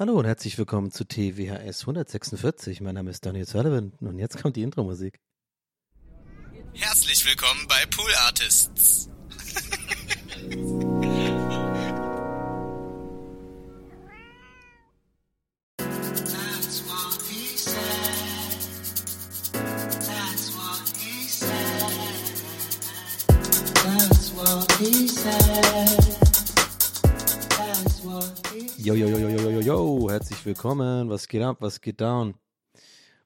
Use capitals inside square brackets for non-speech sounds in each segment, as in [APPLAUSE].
Hallo und herzlich willkommen zu TWHS 146. Mein Name ist Daniel Sullivan und jetzt kommt die Intro-Musik. Herzlich willkommen bei Pool Artists. That's what he said. Yo, yo, yo, yo, yo, yo, yo, herzlich willkommen. Was geht ab? Was geht down?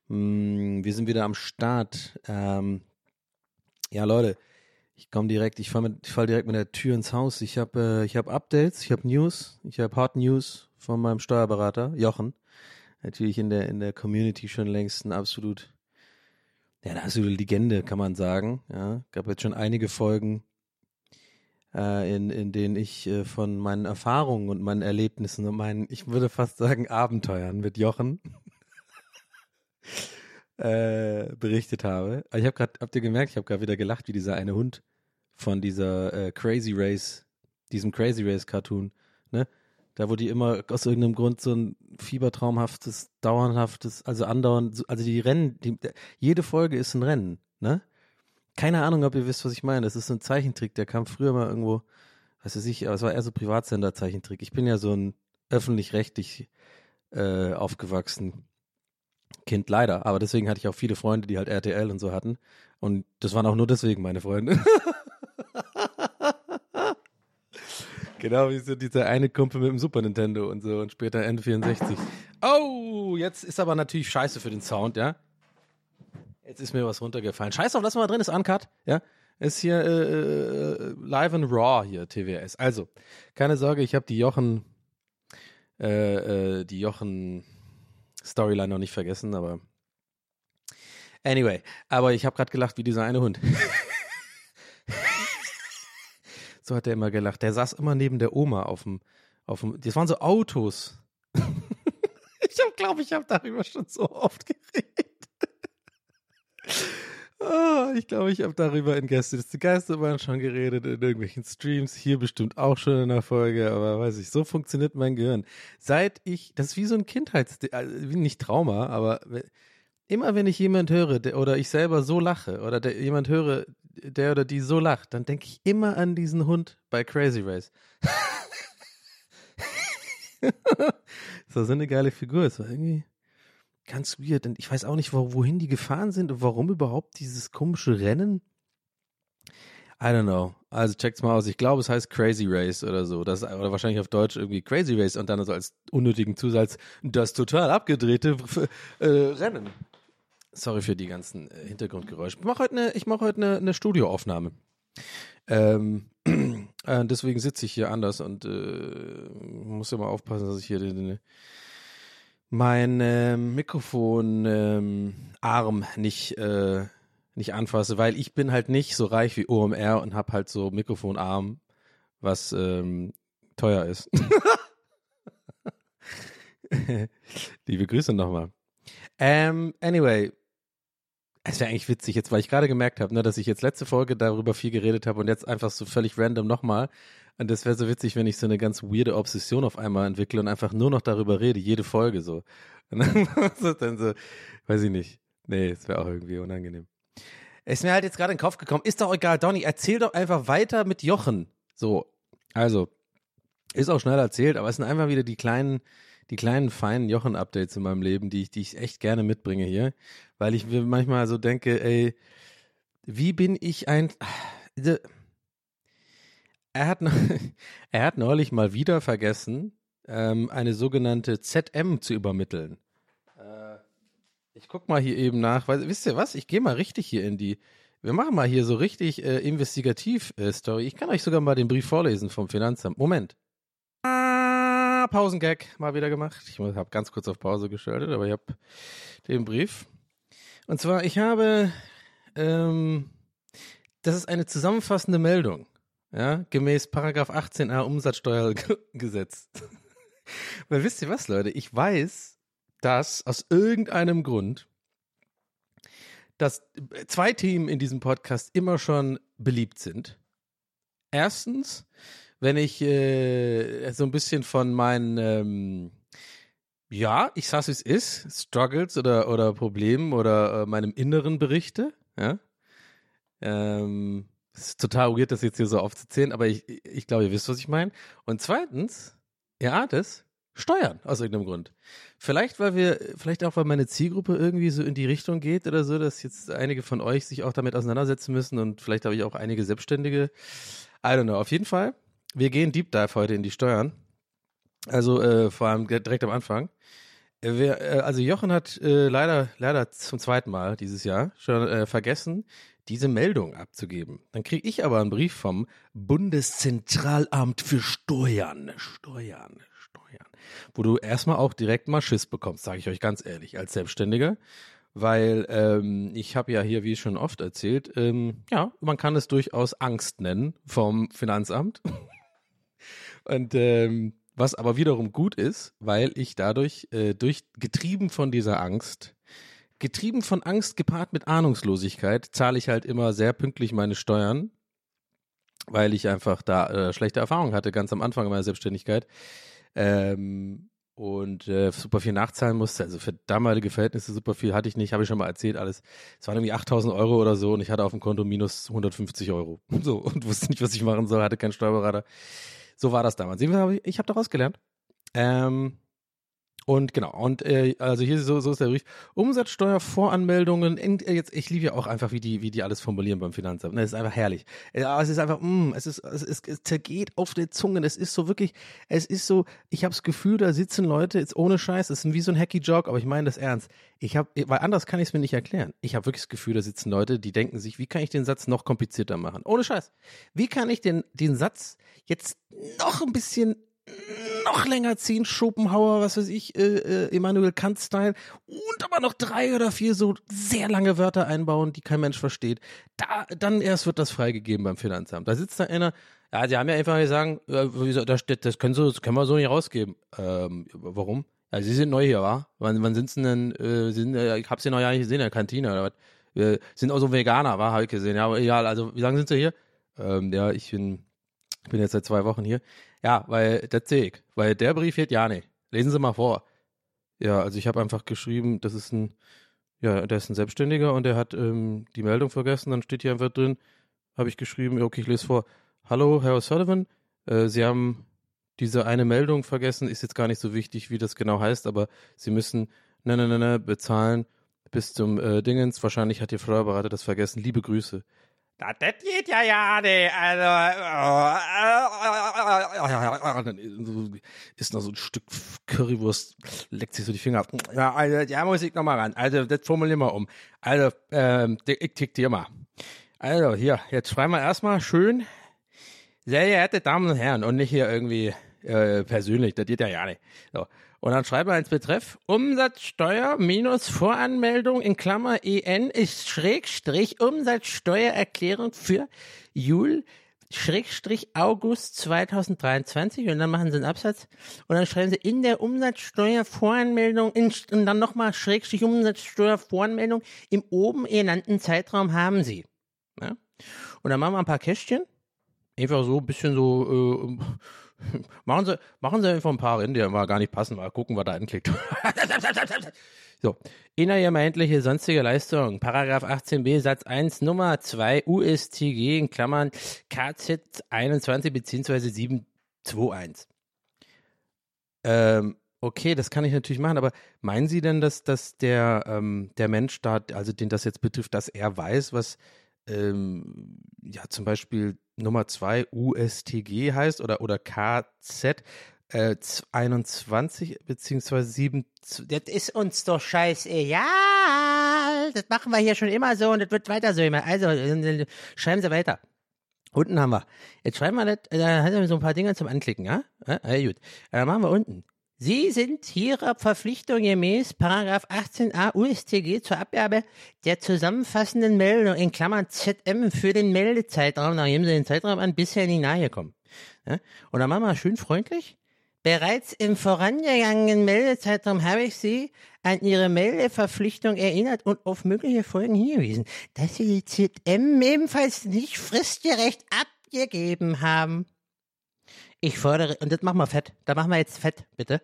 Hm, wir sind wieder am Start. Ähm, ja, Leute, ich komme direkt, ich falle fall direkt mit der Tür ins Haus. Ich habe äh, hab Updates, ich habe News, ich habe Hot News von meinem Steuerberater, Jochen. Natürlich in der, in der Community schon längst ein absolut, ja, eine absolute Legende, kann man sagen. Ja, gab jetzt schon einige Folgen, äh, in, in denen ich äh, von meinen Erfahrungen und meinen Erlebnissen und meinen, ich würde fast sagen, Abenteuern mit Jochen [LAUGHS] äh, berichtet habe. Ich habe gerade, habt ihr gemerkt, ich habe gerade wieder gelacht, wie dieser eine Hund von dieser Crazy Race, diesem Crazy Race Cartoon, ne? Da, wo die immer aus irgendeinem Grund so ein fiebertraumhaftes, dauerhaftes, also andauernd, so- also die Rennen, die, jede Folge ist ein Rennen, ne? Keine Ahnung, ob ihr wisst, was ich meine. Das ist so ein Zeichentrick, der kam früher mal irgendwo, weiß ich, aber es war eher so Privatsender-Zeichentrick. Ich bin ja so ein öffentlich-rechtlich äh, aufgewachsen Kind leider, aber deswegen hatte ich auch viele Freunde, die halt RTL und so hatten. Und das waren auch nur deswegen meine Freunde. [LAUGHS] genau wie so dieser eine Kumpel mit dem Super Nintendo und so und später N64. Oh, jetzt ist aber natürlich scheiße für den Sound, ja? Jetzt ist mir was runtergefallen. Scheiß auf, lass mal drin, ist Uncut, ja? Ist hier äh, äh, live and raw hier, TWS. Also, keine Sorge, ich habe die Jochen, äh, äh, die Jochen Storyline noch nicht vergessen, aber anyway, aber ich habe gerade gelacht wie dieser eine Hund. [LAUGHS] so hat er immer gelacht. Der saß immer neben der Oma auf dem, auf dem, das waren so Autos. [LAUGHS] ich glaube ich, habe darüber schon so oft geredet. Ah, ich glaube, ich habe darüber in Gäste des Geisterbahn schon geredet, in irgendwelchen Streams, hier bestimmt auch schon in der Folge, aber weiß ich, so funktioniert mein Gehirn. Seit ich, das ist wie so ein Kindheits, also nicht Trauma, aber immer wenn ich jemand höre der, oder ich selber so lache oder der, jemand höre, der oder die so lacht, dann denke ich immer an diesen Hund bei Crazy Race. [LAUGHS] das war so eine geile Figur, es war irgendwie ganz weird. Und ich weiß auch nicht, wo, wohin die gefahren sind und warum überhaupt dieses komische Rennen. I don't know. Also checkt's mal aus. Ich glaube, es heißt Crazy Race oder so. Das, oder wahrscheinlich auf Deutsch irgendwie Crazy Race und dann so als unnötigen Zusatz das total abgedrehte [LAUGHS] äh, Rennen. Sorry für die ganzen äh, Hintergrundgeräusche. Ich mache heute eine, heute eine, eine Studioaufnahme. Ähm, [CLEARS THROAT] äh, deswegen sitze ich hier anders und äh, muss immer aufpassen, dass ich hier den, den mein ähm, Mikrofon ähm, Arm nicht äh, nicht anfasse, weil ich bin halt nicht so reich wie OMR und hab halt so Mikrofonarm, was ähm, teuer ist. [LAUGHS] Liebe Grüße nochmal. Ähm, anyway, es wäre eigentlich witzig jetzt, weil ich gerade gemerkt habe, ne, dass ich jetzt letzte Folge darüber viel geredet habe und jetzt einfach so völlig random nochmal. Und das wäre so witzig, wenn ich so eine ganz weirde Obsession auf einmal entwickle und einfach nur noch darüber rede, jede Folge so. [LAUGHS] Und dann, so, dann so, weiß ich nicht. Nee, es wäre auch irgendwie unangenehm. Ist mir halt jetzt gerade in den Kopf gekommen, ist doch egal, Donny, erzähl doch einfach weiter mit Jochen. So, also, Ist auch schnell erzählt, aber es sind einfach wieder die kleinen, die kleinen feinen Jochen-Updates in meinem Leben, die ich, die ich echt gerne mitbringe hier, weil ich mir manchmal so denke, ey, wie bin ich ein, er hat, [LAUGHS] er hat neulich mal wieder vergessen, ähm, eine sogenannte ZM zu übermitteln. Äh, ich guck mal hier eben nach, weil, wisst ihr was? Ich gehe mal richtig hier in die, wir machen mal hier so richtig äh, investigativ-Story. ich kann euch sogar mal den Brief vorlesen vom Finanzamt. Moment. Ah, Pausengag mal wieder gemacht. Ich habe ganz kurz auf Pause geschaltet, aber ich habe den Brief. Und zwar, ich habe, ähm, das ist eine zusammenfassende Meldung, ja, gemäß Paragraph 18a Umsatzsteuergesetz. [LAUGHS] Weil wisst ihr was, Leute? Ich weiß, dass aus irgendeinem Grund dass zwei Themen in diesem Podcast immer schon beliebt sind. Erstens, wenn ich äh, so ein bisschen von meinen, ähm, ja, ich sag's wie es ist, Struggles oder, oder Problemen oder äh, meinem Inneren berichte, ja. Ähm, es ist total weird, das jetzt hier so aufzuzählen, aber ich, ich glaube, ihr wisst, was ich meine. Und zweitens, ihr ahnt es, Steuern aus irgendeinem Grund. Vielleicht, weil wir, vielleicht auch, weil meine Zielgruppe irgendwie so in die Richtung geht oder so, dass jetzt einige von euch sich auch damit auseinandersetzen müssen und vielleicht habe ich auch einige Selbstständige. I don't know. Auf jeden Fall, wir gehen Deep Dive heute in die Steuern. Also äh, vor allem direkt am Anfang. Äh, äh, also Jochen hat äh, leider, leider zum zweiten Mal dieses Jahr schon äh, vergessen, diese Meldung abzugeben. Dann kriege ich aber einen Brief vom Bundeszentralamt für Steuern. Steuern wo du erstmal auch direkt mal Schiss bekommst, sage ich euch ganz ehrlich, als Selbstständiger. Weil ähm, ich habe ja hier, wie schon oft erzählt, ähm, ja, man kann es durchaus Angst nennen vom Finanzamt. [LAUGHS] Und ähm, was aber wiederum gut ist, weil ich dadurch, äh, durch getrieben von dieser Angst, getrieben von Angst gepaart mit Ahnungslosigkeit, zahle ich halt immer sehr pünktlich meine Steuern, weil ich einfach da äh, schlechte Erfahrungen hatte, ganz am Anfang meiner Selbstständigkeit ähm, und äh, super viel nachzahlen musste. Also für damalige Verhältnisse super viel hatte ich nicht, habe ich schon mal erzählt alles. Es waren irgendwie 8000 Euro oder so und ich hatte auf dem Konto minus 150 Euro. [LAUGHS] So und wusste nicht, was ich machen soll, hatte keinen Steuerberater. So war das damals. Ich habe daraus gelernt. Ähm, und genau, und äh, also hier so, so ist der Brief. Umsatzsteuervoranmeldungen, äh, jetzt, ich liebe ja auch einfach, wie die, wie die alles formulieren beim Finanzamt. Das ist einfach herrlich. Äh, aber es ist einfach, mh, es ist, es, es, es zergeht auf der Zunge. Es ist so wirklich, es ist so, ich habe das Gefühl, da sitzen Leute, jetzt ohne Scheiß, es ist wie so ein hacky Joke, aber ich meine das ernst. Ich habe, weil anders kann ich es mir nicht erklären. Ich habe wirklich das Gefühl, da sitzen Leute, die denken sich, wie kann ich den Satz noch komplizierter machen? Ohne Scheiß. Wie kann ich den, den Satz jetzt noch ein bisschen noch länger ziehen, Schopenhauer, was weiß ich, äh, äh, Immanuel Kant-Style und aber noch drei oder vier so sehr lange Wörter einbauen, die kein Mensch versteht. Da, dann erst wird das freigegeben beim Finanzamt. Da sitzt da einer, ja, sie haben ja einfach gesagt, äh, das, können sie, das können wir so nicht rausgeben. Ähm, warum? Ja, sie sind neu hier, wa? Wann, wann sind sie denn, äh, sind, äh, ich hab sie noch ja nicht gesehen in der Kantine oder was? Wir sind auch so Veganer, wa? Hab ich gesehen. Ja, egal, also wie lange sind sie hier? Ähm, ja, ich bin, bin jetzt seit zwei Wochen hier. Ja, weil das sehe. Weil der Brief fehlt ja nicht. Lesen Sie mal vor. Ja, also ich habe einfach geschrieben, das ist ein, ja, der ist ein Selbstständiger und der hat ähm, die Meldung vergessen. Dann steht hier einfach drin, habe ich geschrieben, okay, ich lese vor. Hallo, Herr O'Sullivan, äh, Sie haben diese eine Meldung vergessen, ist jetzt gar nicht so wichtig, wie das genau heißt, aber Sie müssen, ne, ne, ne, ne, bezahlen bis zum äh, Dingens. Wahrscheinlich hat Ihr Steuerberater das vergessen. Liebe Grüße. Das, das geht ja ja nicht. Also, ist noch so ein Stück Currywurst, leckt sich so die Finger ab. Ja, also, ja, muss ich nochmal ran. Also, das formulieren wir um. Also, ähm, ich tick dir mal. Also, hier, jetzt schreiben wir erstmal schön, sehr geehrte Damen und Herren, und nicht hier irgendwie äh, persönlich, das geht ja ja nicht. So. Und dann schreiben wir als Betreff Umsatzsteuer minus Voranmeldung in Klammer EN ist Schrägstrich Umsatzsteuererklärung für Jul Schrägstrich August 2023 und dann machen sie einen Absatz und dann schreiben sie in der Umsatzsteuervoranmeldung in, und dann nochmal Schrägstrich Umsatzsteuervoranmeldung im oben genannten Zeitraum haben sie. Ja? Und dann machen wir ein paar Kästchen. Einfach so ein bisschen so äh, [LAUGHS] machen Sie, machen Sie einfach ein paar rein, die mal gar nicht passen. Mal gucken, was da anklickt. [LAUGHS] so. Innergemeindliche sonstige Leistung. Paragraph 18b Satz 1 Nummer 2 USTG in Klammern KZ 21 bzw. 721. Ähm, okay, das kann ich natürlich machen, aber meinen Sie denn, dass, dass der, ähm, der Mensch da, also den das jetzt betrifft, dass er weiß, was ähm, ja zum Beispiel Nummer 2 USTG heißt oder, oder KZ äh, 21 beziehungsweise 7. Das ist uns doch scheißegal. Das machen wir hier schon immer so und das wird weiter so immer. Also, äh, schreiben Sie weiter. Unten haben wir. Jetzt schreiben wir das, da hat er so ein paar Dinge zum Anklicken, ja? Ja, ja gut. Dann machen wir unten. Sie sind Ihrer Verpflichtung gemäß Paragraph 18a USTG zur Abgabe der zusammenfassenden Meldung in Klammern ZM für den Meldezeitraum, geben Sie den Zeitraum an, bisher nie nahe gekommen. Ja? Und dann machen wir schön freundlich. Bereits im vorangegangenen Meldezeitraum habe ich Sie an Ihre Meldeverpflichtung erinnert und auf mögliche Folgen hingewiesen, dass Sie die ZM ebenfalls nicht fristgerecht abgegeben haben. Ich fordere, und das machen wir fett, da machen wir jetzt fett, bitte.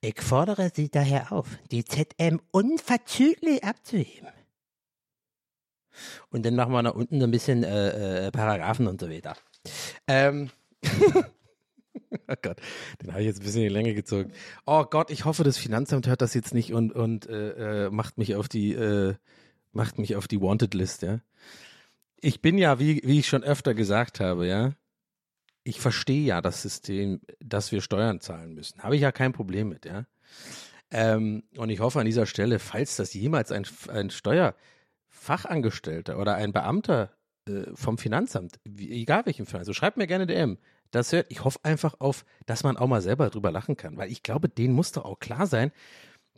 Ich fordere Sie daher auf, die ZM unverzüglich abzuheben. Und dann machen wir nach unten so ein bisschen äh, äh, Paragraphen und so weiter. Ähm. [LAUGHS] Oh Gott, den habe ich jetzt ein bisschen in die Länge gezogen. Oh Gott, ich hoffe, das Finanzamt hört das jetzt nicht und, und äh, äh, macht mich auf die äh, macht mich auf die Wanted List, ja. Ich bin ja, wie, wie ich schon öfter gesagt habe, ja, ich verstehe ja das System, dass wir Steuern zahlen müssen. Habe ich ja kein Problem mit, ja. Ähm, und ich hoffe an dieser Stelle, falls das jemals ein, ein Steuerfachangestellter oder ein Beamter äh, vom Finanzamt, wie, egal welchem Finanzamt, also schreibt mir gerne DM, das hört, ich hoffe einfach auf, dass man auch mal selber drüber lachen kann, weil ich glaube, denen muss doch auch klar sein,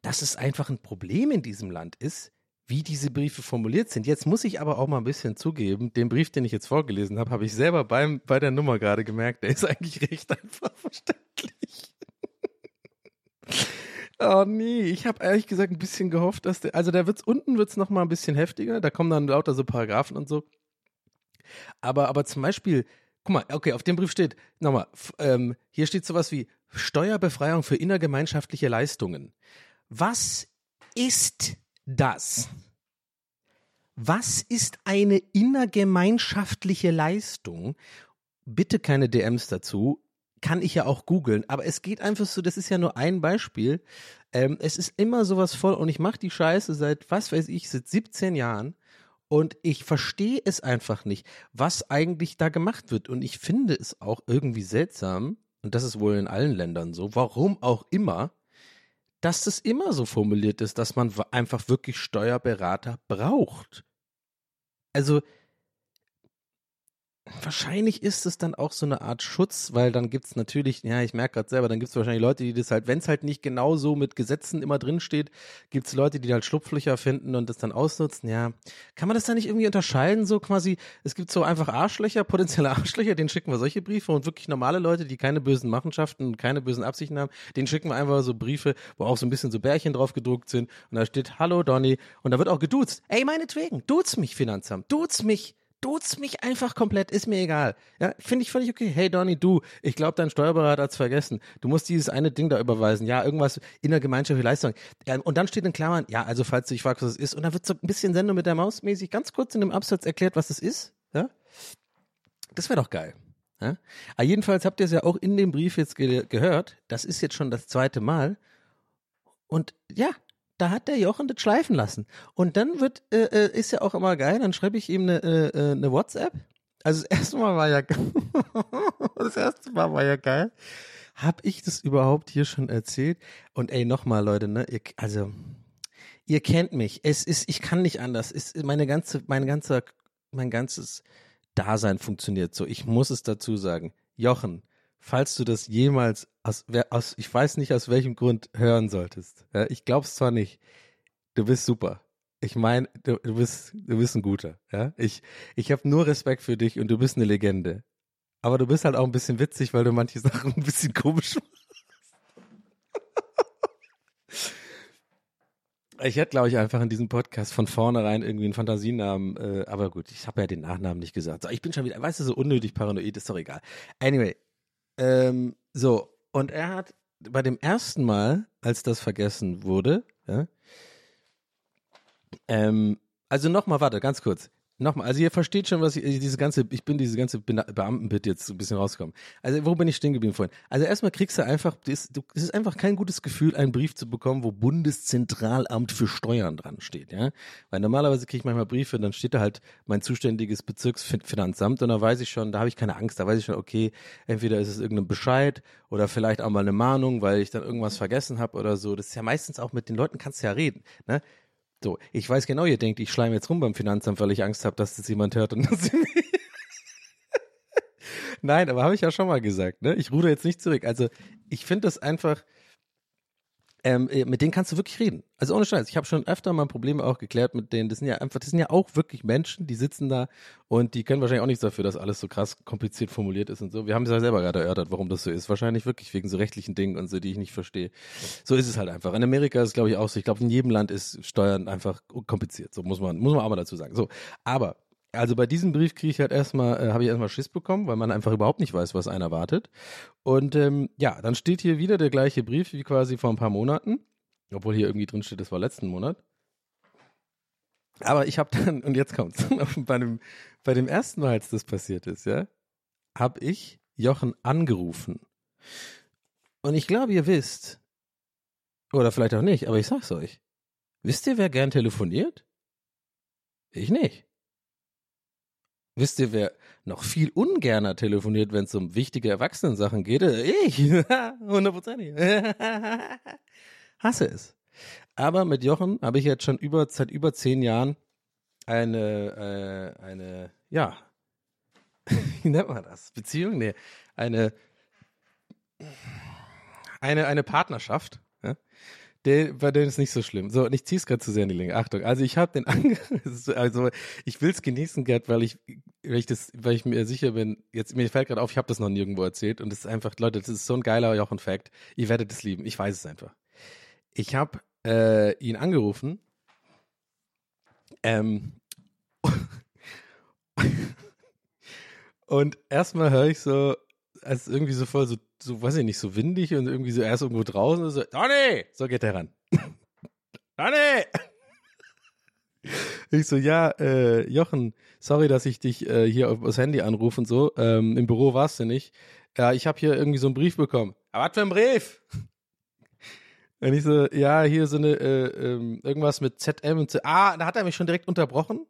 dass es einfach ein Problem in diesem Land ist, wie diese Briefe formuliert sind. Jetzt muss ich aber auch mal ein bisschen zugeben, den Brief, den ich jetzt vorgelesen habe, habe ich selber beim, bei der Nummer gerade gemerkt, der ist eigentlich recht einfach verständlich. [LAUGHS] oh nee, ich habe ehrlich gesagt ein bisschen gehofft, dass der, also da wird's unten wird's noch mal ein bisschen heftiger, da kommen dann lauter so Paragraphen und so. Aber, aber zum Beispiel, guck mal, okay, auf dem Brief steht, nochmal, ähm, hier steht sowas wie Steuerbefreiung für innergemeinschaftliche Leistungen. Was ist das? Was ist eine innergemeinschaftliche Leistung? Bitte keine DMs dazu. Kann ich ja auch googeln, aber es geht einfach so, das ist ja nur ein Beispiel. Ähm, es ist immer sowas voll und ich mache die Scheiße seit, was weiß ich, seit 17 Jahren und ich verstehe es einfach nicht, was eigentlich da gemacht wird. Und ich finde es auch irgendwie seltsam, und das ist wohl in allen Ländern so, warum auch immer, dass das immer so formuliert ist, dass man einfach wirklich Steuerberater braucht. Also wahrscheinlich ist es dann auch so eine Art Schutz, weil dann gibt's natürlich, ja, ich merke gerade selber, dann gibt's wahrscheinlich Leute, die das halt, wenn es halt nicht genau so mit Gesetzen immer drin steht, gibt's Leute, die halt Schlupflöcher finden und das dann ausnutzen. Ja, kann man das dann nicht irgendwie unterscheiden, so quasi, es gibt so einfach Arschlöcher, potenzielle [LAUGHS] Arschlöcher, denen schicken wir solche Briefe und wirklich normale Leute, die keine bösen Machenschaften und keine bösen Absichten haben, denen schicken wir einfach so Briefe, wo auch so ein bisschen so Bärchen drauf gedruckt sind und da steht, hallo Donny und da wird auch geduzt. Ey, meinetwegen, duz mich Finanzamt, duz mich Duz mich einfach komplett, ist mir egal. Ja, finde ich völlig okay. Hey Donny, du, ich glaube, dein Steuerberater hat's vergessen. Du musst dieses eine Ding da überweisen. Ja, irgendwas innergemeinschaftliche Leistung. Ja, und dann steht in Klammern, ja, also falls du dich fragst, was es ist, und dann wird so ein bisschen Sendung mit der Maus mäßig ganz kurz in dem Absatz erklärt, was es ist. Ja, das wäre doch geil. Ja? Aber ah, jedenfalls habt ihr es ja auch in dem Brief jetzt ge gehört. Das ist jetzt schon das zweite Mal. Und ja, da hat der Jochen das schleifen lassen. Und dann wird, äh, äh, ist ja auch immer geil, dann schreibe ich ihm eine, äh, äh eine WhatsApp. Also das erste Mal war ja [LAUGHS] das erste Mal war ja geil. Hab ich das überhaupt hier schon erzählt? Und ey, nochmal, Leute, ne? Ihr, also, ihr kennt mich. Es ist, ich kann nicht anders. Es meine ganze, mein ganzer, mein ganzes Dasein funktioniert so. Ich muss es dazu sagen. Jochen, falls du das jemals aus, aus ich weiß nicht aus welchem Grund hören solltest. Ja, ich glaub's zwar nicht. Du bist super. Ich meine, du, du bist du bist ein guter, ja? Ich ich habe nur Respekt für dich und du bist eine Legende. Aber du bist halt auch ein bisschen witzig, weil du manche [LAUGHS] Sachen ein bisschen komisch machst. Ich hätte, glaube ich, einfach in diesem Podcast von vornherein irgendwie einen Fantasienamen, äh, aber gut, ich habe ja den Nachnamen nicht gesagt. So, ich bin schon wieder, weißt du, so unnötig paranoid, ist doch egal. Anyway, ähm, so, und er hat bei dem ersten Mal, als das vergessen wurde, ja, ähm, also nochmal, warte, ganz kurz. Nochmal, also ihr versteht schon, was ich, diese ganze, ich bin diese ganze Be Beamtenbit jetzt ein bisschen rausgekommen. Also wo bin ich stehen geblieben vorhin? Also erstmal kriegst du einfach, es ist einfach kein gutes Gefühl, einen Brief zu bekommen, wo Bundeszentralamt für Steuern dran steht, ja. Weil normalerweise kriege ich manchmal Briefe, dann steht da halt mein zuständiges Bezirksfinanzamt und da weiß ich schon, da habe ich keine Angst, da weiß ich schon, okay, entweder ist es irgendein Bescheid oder vielleicht auch mal eine Mahnung, weil ich dann irgendwas vergessen habe oder so. Das ist ja meistens auch mit den Leuten kannst du ja reden, ne? So, ich weiß genau, ihr denkt, ich schleime jetzt rum beim Finanzamt, weil ich Angst habe, dass das jemand hört und [LAUGHS] dass Nein, aber habe ich ja schon mal gesagt, ne? Ich ruder jetzt nicht zurück. Also, ich finde das einfach, ähm, äh, mit denen kannst du wirklich reden. Also ohne Scheiß. Ich habe schon öfter mal Probleme auch geklärt mit denen. Das sind ja einfach, das sind ja auch wirklich Menschen, die sitzen da und die können wahrscheinlich auch nichts dafür, dass alles so krass kompliziert formuliert ist und so. Wir haben es ja selber gerade erörtert, warum das so ist. Wahrscheinlich wirklich wegen so rechtlichen Dingen und so, die ich nicht verstehe. So ist es halt einfach. In Amerika ist es, glaube ich, auch so. Ich glaube, in jedem Land ist Steuern einfach kompliziert. So muss man, muss man auch mal dazu sagen. So, aber also bei diesem Brief kriege ich halt erstmal, äh, habe ich erstmal Schiss bekommen, weil man einfach überhaupt nicht weiß, was einen erwartet. Und ähm, ja, dann steht hier wieder der gleiche Brief wie quasi vor ein paar Monaten. Obwohl hier irgendwie drin steht, das war letzten Monat. Aber ich habe dann, und jetzt kommt's, [LAUGHS] bei dem, bei dem ersten Mal, als das passiert ist, ja, habe ich Jochen angerufen. Und ich glaube, ihr wisst, oder vielleicht auch nicht, aber ich sag's euch. Wisst ihr, wer gern telefoniert? Ich nicht. Wisst ihr, wer noch viel ungerner telefoniert, wenn es um wichtige Erwachsenensachen geht? Ich. [LAUGHS] Hundertprozentig. [LAUGHS] Hasse es. Aber mit Jochen habe ich jetzt schon über, seit über zehn Jahren eine, äh, eine, ja, [LAUGHS] wie nennt man das? Beziehung? Nee, eine, eine, eine Partnerschaft. Der, bei denen ist nicht so schlimm. So, und ich ziehe es gerade zu sehr in die Länge. Achtung, also ich habe den [LAUGHS] ange also ich will es genießen, Gerd, weil ich, weil ich das, weil ich mir sicher bin, jetzt mir fällt gerade auf, ich habe das noch nirgendwo erzählt und es ist einfach, Leute, das ist so ein geiler Jochen-Fact. Ihr werdet es lieben. Ich weiß es einfach. Ich habe äh, ihn angerufen. Ähm, [LAUGHS] und erstmal höre ich so, als irgendwie so voll so, so, weiß ich nicht, so windig und irgendwie so erst irgendwo draußen und so, Donny! So geht er ran. [LAUGHS] Donny! [LAUGHS] Ich so, ja, äh, Jochen, sorry, dass ich dich äh, hier auf das Handy anrufe und so. Ähm, Im Büro warst du nicht. Ja, ich habe hier irgendwie so einen Brief bekommen. Aber was für ein Brief? [LAUGHS] Und ich so, ja, hier so eine, äh, ähm, irgendwas mit ZM und Z. Ah, da hat er mich schon direkt unterbrochen.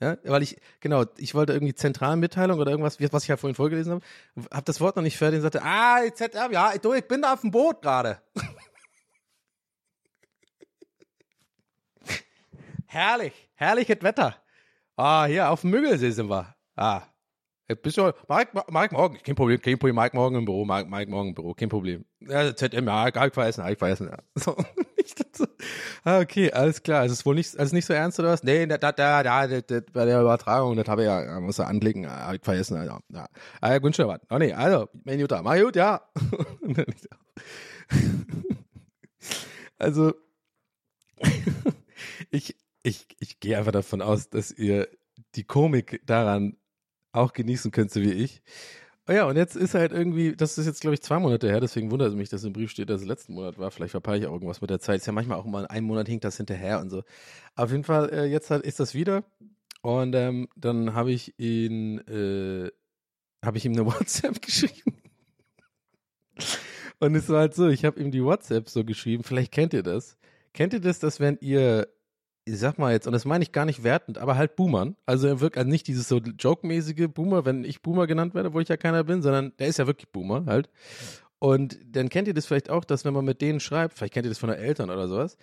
Ja, weil ich, genau, ich wollte irgendwie Zentralmitteilung oder irgendwas, was ich ja vorhin vorgelesen habe, hab das Wort noch nicht fertig und sagte, ah, ZM, ja, du, ich bin da auf dem Boot gerade. [LAUGHS] herrlich, herrliches Wetter. Ah, hier auf dem Müggelsee sind wir. Ah, bist du, Mike, Mike morgen, kein Problem, kein Problem, Mike morgen im Büro, Mike, Mike morgen im Büro, kein Problem. Ja, ZM, ja, ich vergessen, ich vergessen, ja. [LAUGHS] So, ah, okay, alles klar, es ist wohl nicht, also nicht so ernst oder was? Nee, da, da, da, da, bei der Übertragung, das habe ich ja, ja, muss er anklicken, ja, ich vergessen, ja, ja. Ah, ja, gut, schon was. Oh nee, also, mein Jutta, mach gut, ja. [LAUGHS] Also, [LAUGHS] ich, ich, ich gehe einfach davon aus, dass ihr die Komik daran auch genießen könnt, so wie ich. Oh ja, und jetzt ist halt irgendwie, das ist jetzt, glaube ich, zwei Monate her, deswegen wundert es mich, dass im Brief steht, dass es letzten Monat war. Vielleicht verpeile ich auch irgendwas mit der Zeit. Ist ja manchmal auch mal einen Monat hinkt das hinterher und so. Auf jeden Fall, äh, jetzt halt ist das wieder. Und ähm, dann habe ich ihn, äh, habe ich ihm eine [LAUGHS] WhatsApp geschrieben. Und es war halt so, ich habe ihm die WhatsApp so geschrieben, vielleicht kennt ihr das. Kennt ihr das, dass wenn ihr ich sag mal jetzt, und das meine ich gar nicht wertend, aber halt Boomern. Also er wirkt also nicht dieses so joke-mäßige Boomer, wenn ich Boomer genannt werde, wo ich ja keiner bin, sondern der ist ja wirklich Boomer halt. Und dann kennt ihr das vielleicht auch, dass wenn man mit denen schreibt, vielleicht kennt ihr das von den Eltern oder sowas,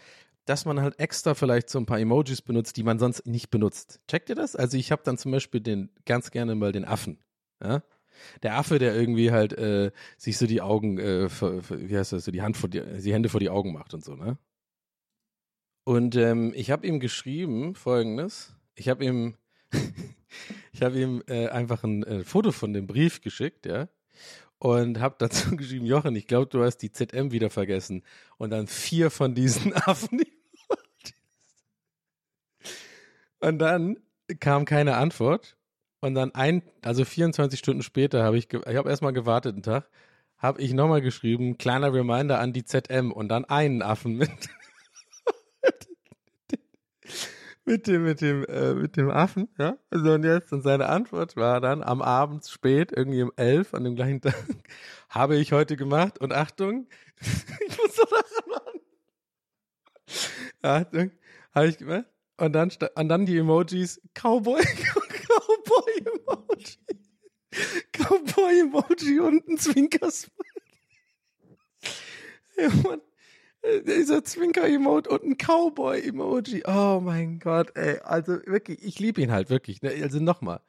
dass man halt extra vielleicht so ein paar Emojis benutzt, die man sonst nicht benutzt. Checkt ihr das? Also ich habe dann zum Beispiel den ganz gerne mal den Affen. Ja? Der Affe, der irgendwie halt äh, sich so die Augen, äh, vor, vor, wie heißt das, so die Hand vor die, die Hände vor die Augen macht und so, ne? Und ähm, ich habe ihm geschrieben folgendes. Ich habe ihm, [LAUGHS] ich habe ihm äh, einfach ein äh, Foto von dem Brief geschickt, ja. Und habe [LAUGHS] dazu geschrieben, Jochen, ich glaube, du hast die ZM wieder vergessen. Und dann vier von diesen [LAUGHS] Affen. Und dann kam keine Antwort. Und dann ein, also 24 Stunden später habe ich, ich habe erstmal gewartet einen Tag, habe ich nochmal geschrieben, kleiner Reminder an die ZM und dann einen Affen mit. Mit dem, mit dem, äh, mit dem Affen, ja. Also und jetzt, und seine Antwort war dann am Abend spät, irgendwie um elf an dem gleichen [LAUGHS] Tag, habe ich heute gemacht und Achtung, [LAUGHS] ich muss so lachen, Mann. Achtung, habe ich gemacht. Und dann, und dann die Emojis, Cowboy, [LAUGHS] Cowboy-Emoji. Cowboy-Emoji und ein Zwinkersmile. Ja, Mann. Äh, Dieser Zwinker-Emote und ein Cowboy-Emoji. Oh mein Gott, ey. Also wirklich, ich liebe ihn halt wirklich. Ne? Also nochmal.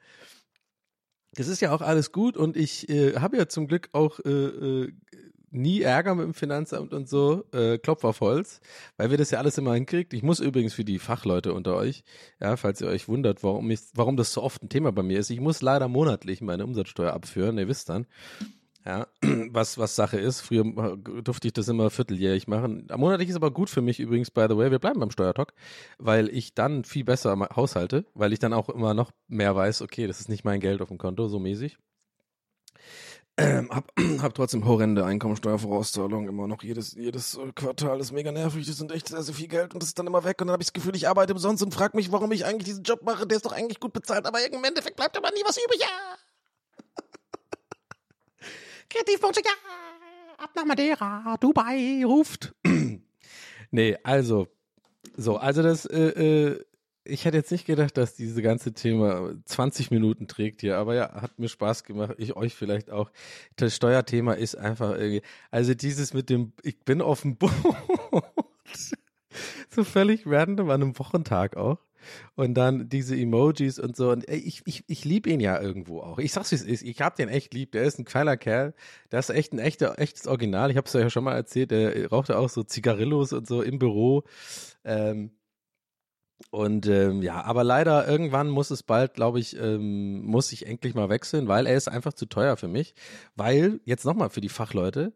Das ist ja auch alles gut und ich äh, habe ja zum Glück auch äh, äh, nie Ärger mit dem Finanzamt und so, äh, Klopf auf Holz, weil wir das ja alles immer hinkriegt. Ich muss übrigens für die Fachleute unter euch, ja, falls ihr euch wundert, warum, ich, warum das so oft ein Thema bei mir ist, ich muss leider monatlich meine Umsatzsteuer abführen, ihr wisst dann. Ja, [CLEARS THROAT] was, was Sache ist. Früher durfte ich das immer vierteljährig machen. Monatlich ist aber gut für mich übrigens, by the way. Wir bleiben beim Steuertalk, weil ich dann viel besser haushalte, weil ich dann auch immer noch mehr weiß, okay, das ist nicht mein Geld auf dem Konto, so mäßig. Ähm, [CLEARS THROAT] hab, [CLEARS THROAT] hab trotzdem horrende Einkommensteuervorauszahlungen immer noch jedes, jedes äh, Quartal. Ist mega nervig. Das sind echt sehr, sehr viel Geld und das ist dann immer weg. Und dann habe ich das Gefühl, ich arbeite umsonst und frag mich, warum ich eigentlich diesen Job mache. Der ist doch eigentlich gut bezahlt, aber im Endeffekt bleibt aber nie was übrig. Ja! Kreativcoaching, ja! Ab nach Madeira, Dubai, ruft. [CLEARS THROAT] nee, also, so, also das, äh, äh, ich hätte jetzt nicht gedacht, dass diese ganze Thema 20 Minuten trägt hier, aber ja, hat mir Spaß gemacht, ich euch vielleicht auch. Das Steuerthema ist einfach irgendwie, also dieses mit dem, ich bin auf dem [LAUGHS] Boot, so völlig random an einem Wochentag auch. Und dann diese Emojis und so. Und ich, ich, ich liebe ihn ja irgendwo auch. Ich sag's wie es ist. Ich hab den echt lieb. Der ist ein geiler Kerl. Der ist echt ein echter, echtes Original. Ich hab's ja schon mal erzählt. Der rauchte auch so Zigarillos und so im Büro. Ähm, und ähm, ja, aber leider irgendwann muss es bald, glaube ich, ähm, muss ich endlich mal wechseln, weil er ist einfach zu teuer für mich. Weil, jetzt nochmal für die Fachleute,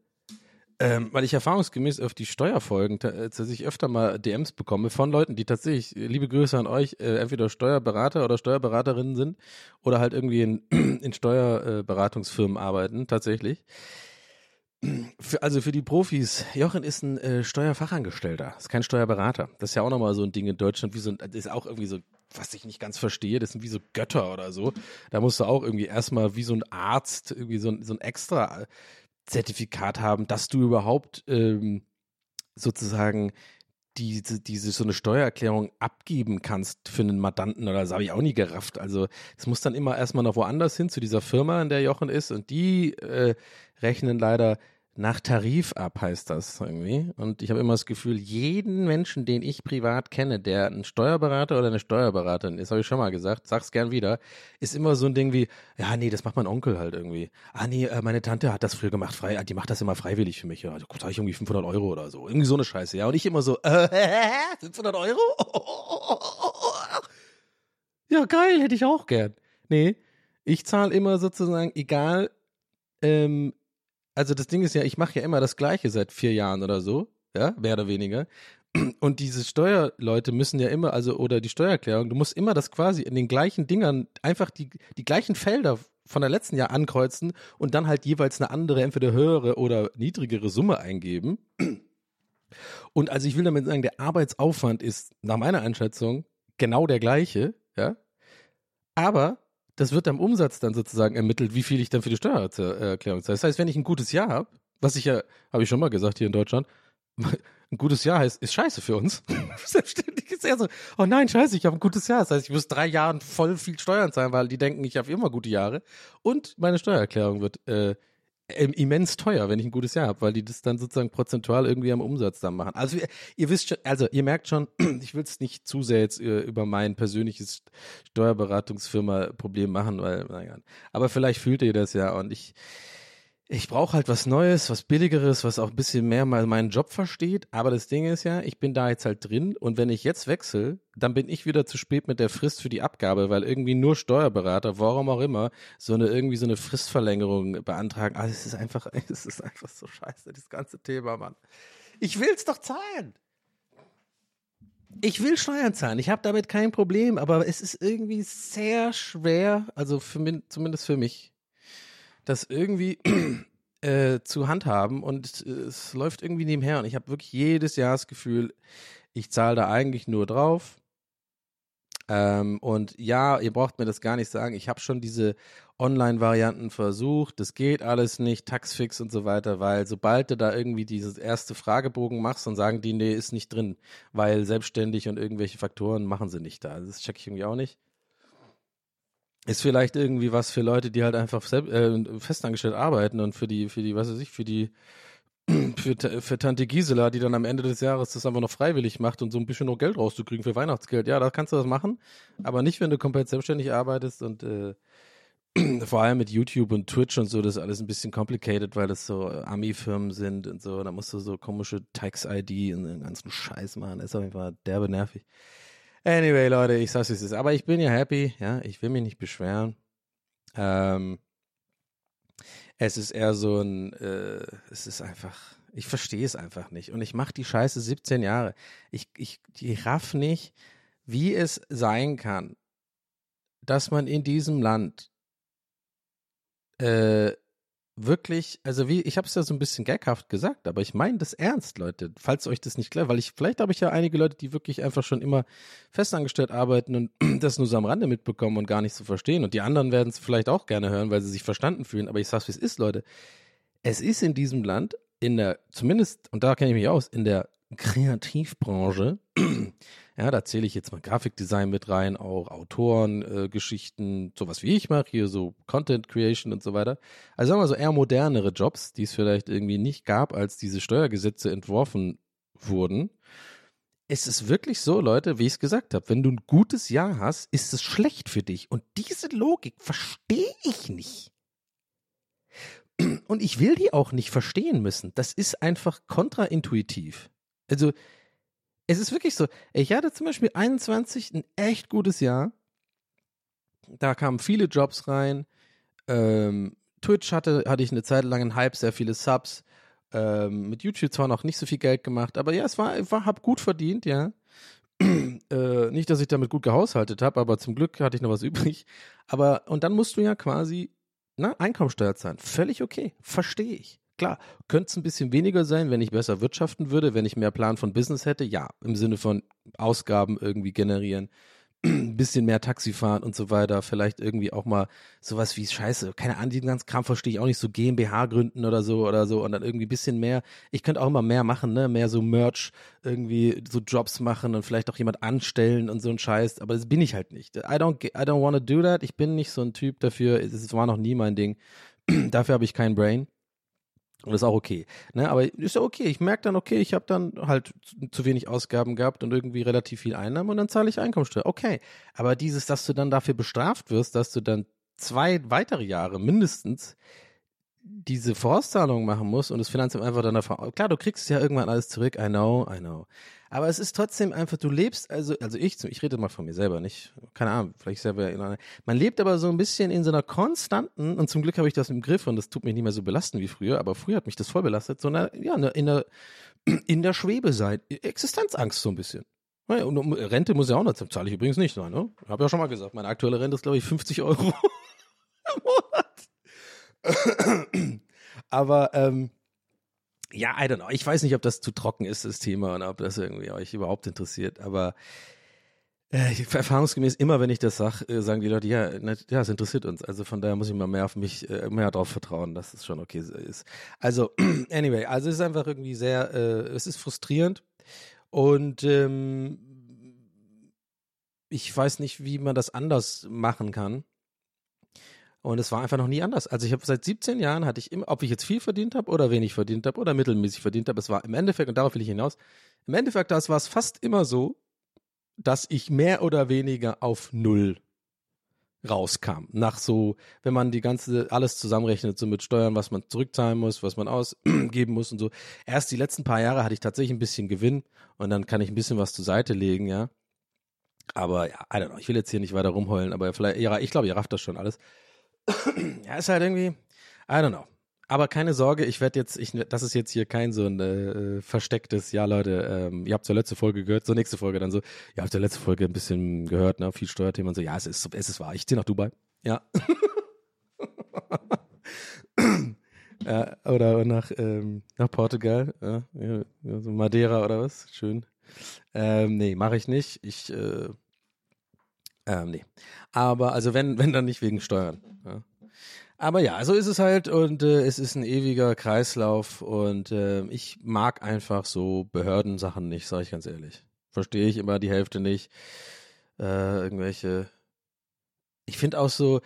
ähm, weil ich erfahrungsgemäß auf die Steuerfolgen ta- äh, tatsächlich öfter mal DMs bekomme von Leuten, die tatsächlich, äh, liebe Grüße an euch, äh, entweder Steuerberater oder Steuerberaterinnen sind oder halt irgendwie in, [CLEARS THROAT] in Steuerberatungsfirmen arbeiten, tatsächlich. Für, also für die Profis, Jochen ist ein äh, Steuerfachangestellter, ist kein Steuerberater. Das ist ja auch nochmal so ein Ding in Deutschland, wie so ein, das ist auch irgendwie so, was ich nicht ganz verstehe, das sind wie so Götter oder so. Da musst du auch irgendwie erstmal wie so ein Arzt irgendwie so so ein extra Zertifikat haben, dass du überhaupt ähm, sozusagen diese, diese so eine Steuererklärung abgeben kannst für einen Mandanten oder das habe ich auch nie gerafft. Also es muss dann immer erstmal noch woanders hin zu dieser Firma, in der Jochen ist und die äh, rechnen leider nach Tarif ab, heißt das irgendwie. Und ich habe immer das Gefühl, jeden Menschen, den ich privat kenne, der ein Steuerberater oder eine Steuerberaterin ist, habe ich schon mal gesagt, sag's gern wieder, ist immer so ein Ding wie, ja, nee, das macht mein Onkel halt irgendwie. Ah, nee, äh, meine Tante hat das früher gemacht, frei, die macht das immer freiwillig für mich. Ja, da zahle ich irgendwie 500 Euro oder so. Irgendwie so eine Scheiße, ja. Und ich immer so, äh, [LAUGHS] 500 Euro? [LAUGHS] Ja, geil, hätte ich auch gern. Nee, ich zahle immer sozusagen, egal, ähm, also das Ding ist ja, ich mache ja immer das Gleiche seit vier Jahren oder so, ja, mehr oder weniger. Und diese Steuerleute müssen ja immer, also, oder die Steuererklärung, du musst immer das quasi in den gleichen Dingern einfach die, die gleichen Felder von der letzten Jahr ankreuzen und dann halt jeweils eine andere, entweder höhere oder niedrigere Summe eingeben. Und also ich will damit sagen, der Arbeitsaufwand ist nach meiner Einschätzung genau der gleiche, ja. Aber das wird am Umsatz dann sozusagen ermittelt, wie viel ich dann für die Steuererklärung zahle. Das heißt, wenn ich ein gutes Jahr habe, was ich ja, habe ich schon mal gesagt hier in Deutschland, [LAUGHS] ein gutes Jahr heißt, ist scheiße für uns. [LAUGHS] Selbstständig ist eher so, oh nein, scheiße, ich habe ein gutes Jahr. Das heißt, ich muss drei Jahren voll viel Steuern zahlen, weil die denken, ich habe immer gute Jahre. Und meine Steuererklärung wird äh, immens teuer, wenn ich ein gutes Jahr habe, weil die das dann sozusagen prozentual irgendwie am Umsatz dann machen. Also ihr, wisst schon, also ihr merkt schon, [CLEARS THROAT] ich will es nicht zu sehr jetzt äh, über mein persönliches Steuerberatungsfirma-Problem machen, weil, naja, aber vielleicht fühlt ihr das ja und ich, ich brauche halt was Neues, was Billigeres, was auch ein bisschen mehr mal meinen Job versteht. Aber das Ding ist ja, ich bin da jetzt halt drin und wenn ich jetzt wechsle, dann bin ich wieder zu spät mit der Frist für die Abgabe, weil irgendwie nur Steuerberater, warum auch immer, so eine irgendwie so eine Fristverlängerung beantragen. Also es ist einfach, [LAUGHS] es ist einfach so scheiße, das ganze Thema, Mann. Ich will's doch zahlen. Ich will Steuern zahlen. Ich habe damit kein Problem, aber es ist irgendwie sehr schwer, also für min, zumindest für mich, das irgendwie [CLEARS THROAT] äh, zu handhaben und es läuft irgendwie nebenher und ich habe wirklich jedes Jahr das Gefühl, ich zahle da eigentlich nur drauf Ähm, und ja, ihr braucht mir das gar nicht sagen. Ich habe schon diese Online-Varianten versucht. Das geht alles nicht, Taxfix und so weiter, weil sobald du da irgendwie dieses erste Fragebogen machst, dann sagen die, nee, ist nicht drin, weil selbstständig und irgendwelche Faktoren machen sie nicht da. Das check ich irgendwie auch nicht. Ist vielleicht irgendwie was für Leute, die halt einfach selbst, äh, festangestellt arbeiten und für die, für die, was weiß ich, für die [CLEARS THROAT] für, für Tante Gisela, die dann am Ende des Jahres das einfach noch freiwillig macht und so ein bisschen noch Geld rauszukriegen für Weihnachtsgeld. Ja, da kannst du das machen, aber nicht, wenn du komplett selbstständig arbeitest und äh, [CLEARS THROAT] vor allem mit YouTube und Twitch und so, das ist alles ein bisschen complicated, weil das so äh, Ami-Firmen sind und so. Da musst du so komische Tax-ID und den ganzen Scheiß machen. Das ist auf jeden Fall derbe nervig. Anyway, Leute, ich sag's wie es ist. Aber ich bin ja happy, ja, ich will mich nicht beschweren. Ähm, es ist eher so ein, äh, es ist einfach, ich verstehe es einfach nicht. Und ich mache die Scheiße 17 Jahre. Ich, ich, ich raff nicht, wie es sein kann, dass man in diesem Land äh, wirklich, also wie, ich habe es ja so ein bisschen gaghaft gesagt, aber ich meine das ernst, Leute. Falls euch das nicht klar, weil ich, vielleicht habe ich ja einige Leute, die wirklich einfach schon immer festangestellt arbeiten und [CLEARS THROAT] das nur so am Rande mitbekommen und gar nicht so verstehen. Und die anderen werden es vielleicht auch gerne hören, weil sie sich verstanden fühlen. Aber ich sag's, wie es ist, Leute. Es ist in diesem Land, in der, zumindest, und da kenne ich mich aus, in der Kreativbranche, [CLEARS THROAT] ja, da zähle ich jetzt mal Grafikdesign mit rein, auch Autoren, äh, sowas wie ich mache, hier so Content Creation und so weiter. Also sagen wir so eher modernere Jobs, die es vielleicht irgendwie nicht gab, als diese Steuergesetze entworfen wurden. Es ist wirklich so, Leute, wie ich es gesagt habe, wenn du ein gutes Jahr hast, ist es schlecht für dich. Und diese Logik verstehe ich nicht. Und ich will die auch nicht verstehen müssen. Das ist einfach kontraintuitiv. Also, es ist wirklich so. Ich hatte zum Beispiel 21 ein echt gutes Jahr. Da kamen viele Jobs rein. Ähm, Twitch hatte, hatte ich eine Zeit lang einen Hype, sehr viele Subs. Ähm, mit YouTube zwar noch nicht so viel Geld gemacht, aber ja, es war, war hab gut verdient, ja. [CLEARS THROAT] äh, nicht, dass ich damit gut gehaushaltet habe, aber zum Glück hatte ich noch was [LAUGHS] übrig. Aber, und dann musst du ja quasi, na, Einkommensteuer zahlen. Völlig okay. Verstehe ich. Klar, könnte es ein bisschen weniger sein, wenn ich besser wirtschaften würde, wenn ich mehr Plan von Business hätte. Ja, im Sinne von Ausgaben irgendwie generieren, ein [CLEARS THROAT] bisschen mehr Taxi fahren und so weiter. Vielleicht irgendwie auch mal sowas wie Scheiße, keine Ahnung, diesen ganzen Kram verstehe ich auch nicht, so GmbH gründen oder so oder so und dann irgendwie ein bisschen mehr. Ich könnte auch immer mehr machen, ne? Mehr so Merch, irgendwie so Jobs machen und vielleicht auch jemand anstellen und so ein Scheiß. Aber das bin ich halt nicht. I don't, I don't want to do that. Ich bin nicht so ein Typ dafür. Es war noch nie mein Ding. [CLEARS THROAT] dafür habe ich kein Brain. Und das ist auch okay. Ne? Aber ist ja okay. Ich merke dann, okay, ich habe dann halt zu- zu wenig Ausgaben gehabt und irgendwie relativ viel Einnahmen und dann zahle ich Einkommensteuer. Okay. Aber dieses, dass du dann dafür bestraft wirst, dass du dann zwei weitere Jahre mindestens diese Vorauszahlung machen musst und das Finanzamt einfach dann davon, klar, du kriegst ja irgendwann alles zurück, I know, I know. Aber es ist trotzdem einfach, du lebst, also, also ich, ich rede mal von mir selber, nicht, keine Ahnung, vielleicht selber, in einer- man lebt aber so ein bisschen in so einer konstanten, und zum Glück habe ich das im Griff und das tut mich nicht mehr so belasten wie früher, aber früher hat mich das voll belastet, so eine, ja, in der, in der Schwebe sein, Existenzangst so ein bisschen. Und Rente muss ja auch noch, zahle ich übrigens nicht, ne? Habe ja schon mal gesagt, meine aktuelle Rente ist, glaube ich, 50 Euro [LAUGHS] im Monat. Aber ähm, ja, I don't know. Ich weiß nicht, ob das zu trocken ist, das Thema, und ob das irgendwie euch überhaupt interessiert. Aber äh, erfahrungsgemäß immer, wenn ich das sage, äh, sagen die Leute, ja, na, ja, es interessiert uns. Also von daher muss ich mal mehr auf mich, äh, mehr darauf vertrauen, dass es schon okay ist. Also, [CLEARS THROAT] anyway, also es ist einfach irgendwie sehr, äh, es ist frustrierend. Und ähm, ich weiß nicht, wie man das anders machen kann. Und es war einfach noch nie anders. Also ich habe seit 17 Jahren hatte ich immer, ob ich jetzt viel verdient habe oder wenig verdient habe oder mittelmäßig verdient habe, es war im Endeffekt, und darauf will ich hinaus, im Endeffekt war es fast immer so, dass ich mehr oder weniger auf Null rauskam. Nach so, wenn man die ganze, alles zusammenrechnet, so mit Steuern, was man zurückzahlen muss, was man ausgeben muss und so. Erst die letzten paar Jahre hatte ich tatsächlich ein bisschen Gewinn und dann kann ich ein bisschen was zur Seite legen, ja. Aber ja, I don't know, ich will jetzt hier nicht weiter rumheulen, aber vielleicht, ja, ich glaube, ihr rafft das schon alles. [CLEARS THROAT] ja, ist halt irgendwie, I don't know. Aber keine Sorge, ich werde jetzt, ich, das ist jetzt hier kein so ein äh, verstecktes, ja Leute, ähm, ihr habt zur letzte Folge gehört, zur nächste Folge dann so, ihr habt zur letzte Folge ein bisschen gehört, ne, viel Steuerthemen und so, ja, es ist, es ist wahr, ich ziehe nach Dubai, ja. [LAUGHS] ja oder nach, ähm, nach Portugal, ja, ja, so Madeira oder was, schön. Ähm, nee, mache ich nicht, ich, äh, Ähm, nee. Aber, also wenn, [LAUGHS] wenn dann nicht wegen Steuern. Ja. Aber ja, so ist es halt und äh, es ist ein ewiger Kreislauf und äh, ich mag einfach so Behördensachen nicht, sage ich ganz ehrlich. Verstehe ich immer die Hälfte nicht. Äh, irgendwelche. Ich finde auch so,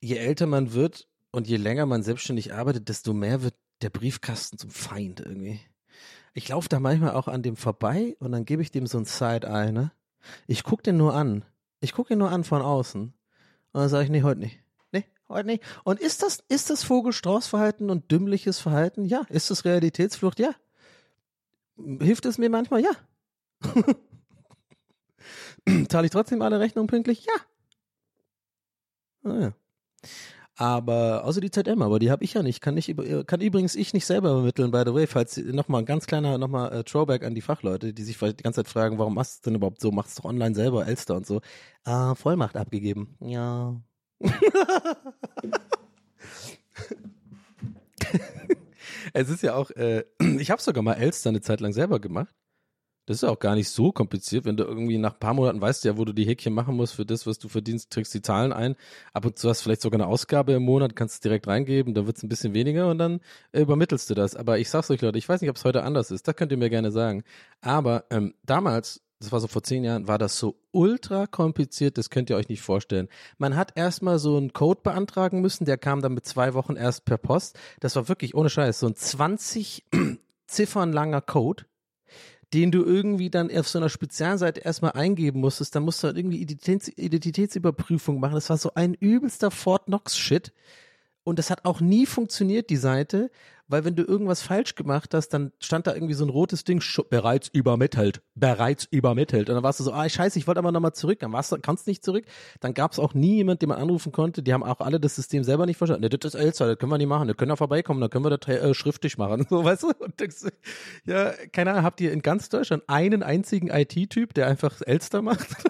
je älter man wird und je länger man selbstständig arbeitet, desto mehr wird der Briefkasten zum Feind irgendwie. Ich laufe da manchmal auch an dem vorbei und dann gebe ich dem so ein Side-Eye, ne? Ich gucke den nur an. Ich gucke ihn nur an von außen. Und dann sage ich, nee, heute nicht. Nee, heute nicht. Und ist das, ist das Vogel-Strauß-Verhalten und dümmliches Verhalten? Ja. Ist das Realitätsflucht? Ja. Hilft es mir manchmal? Ja. [LAUGHS] Zahle ich trotzdem alle Rechnungen pünktlich? Ja. Ah, ja. Aber außer die ZM, aber die habe ich ja nicht. Kann ich kann übrigens ich nicht selber übermitteln, by the way, falls nochmal ein ganz kleiner nochmal äh, Throwback an die Fachleute, die sich vielleicht die ganze Zeit fragen, warum machst du es denn überhaupt so? Machst du doch online selber, Elster und so. Äh, Vollmacht abgegeben. Ja. [LAUGHS] es ist ja auch, äh, [CLEARS THROAT] ich habe sogar mal Elster eine Zeit lang selber gemacht. Das ist auch gar nicht so kompliziert, wenn du irgendwie nach ein paar Monaten weißt ja, wo du die Häkchen machen musst für das, was du verdienst, trägst die Zahlen ein. Ab und zu hast du vielleicht sogar eine Ausgabe im Monat, kannst es direkt reingeben, dann wird es ein bisschen weniger und dann äh, übermittelst du das. Aber ich sag's euch, Leute, ich weiß nicht, ob es heute anders ist, das könnt ihr mir gerne sagen. Aber ähm, damals, das war so vor zehn Jahren, war das so ultra kompliziert, das könnt ihr euch nicht vorstellen. Man hat erstmal so einen Code beantragen müssen, der kam dann mit zwei Wochen erst per Post. Das war wirklich ohne Scheiß, so ein 20 [CLEARS THROAT] Ziffern langer Code den du irgendwie dann auf so einer Spezialseite erstmal eingeben musstest, dann musst du halt irgendwie Identitäts Identitätsüberprüfung machen. Das war so ein übelster Fort Knox-Shit. Und das hat auch nie funktioniert, die Seite, weil wenn du irgendwas falsch gemacht hast, dann stand da irgendwie so ein rotes Ding, bereits übermittelt, bereits übermittelt. Und dann warst du so, ah, scheiße, ich wollte aber nochmal zurück. Dann warst du, kannst nicht zurück. Dann gab es auch nie jemand, den man anrufen konnte. Die haben auch alle das System selber nicht verstanden. Ne, das ist Elster, das können wir nicht machen. Wir können da vorbeikommen, dann können wir das äh, schriftlich machen. [LAUGHS] So, weißt du? Du, ja, keine Ahnung, habt ihr in ganz Deutschland einen einzigen IT-Typ, der einfach Elster macht? [LAUGHS]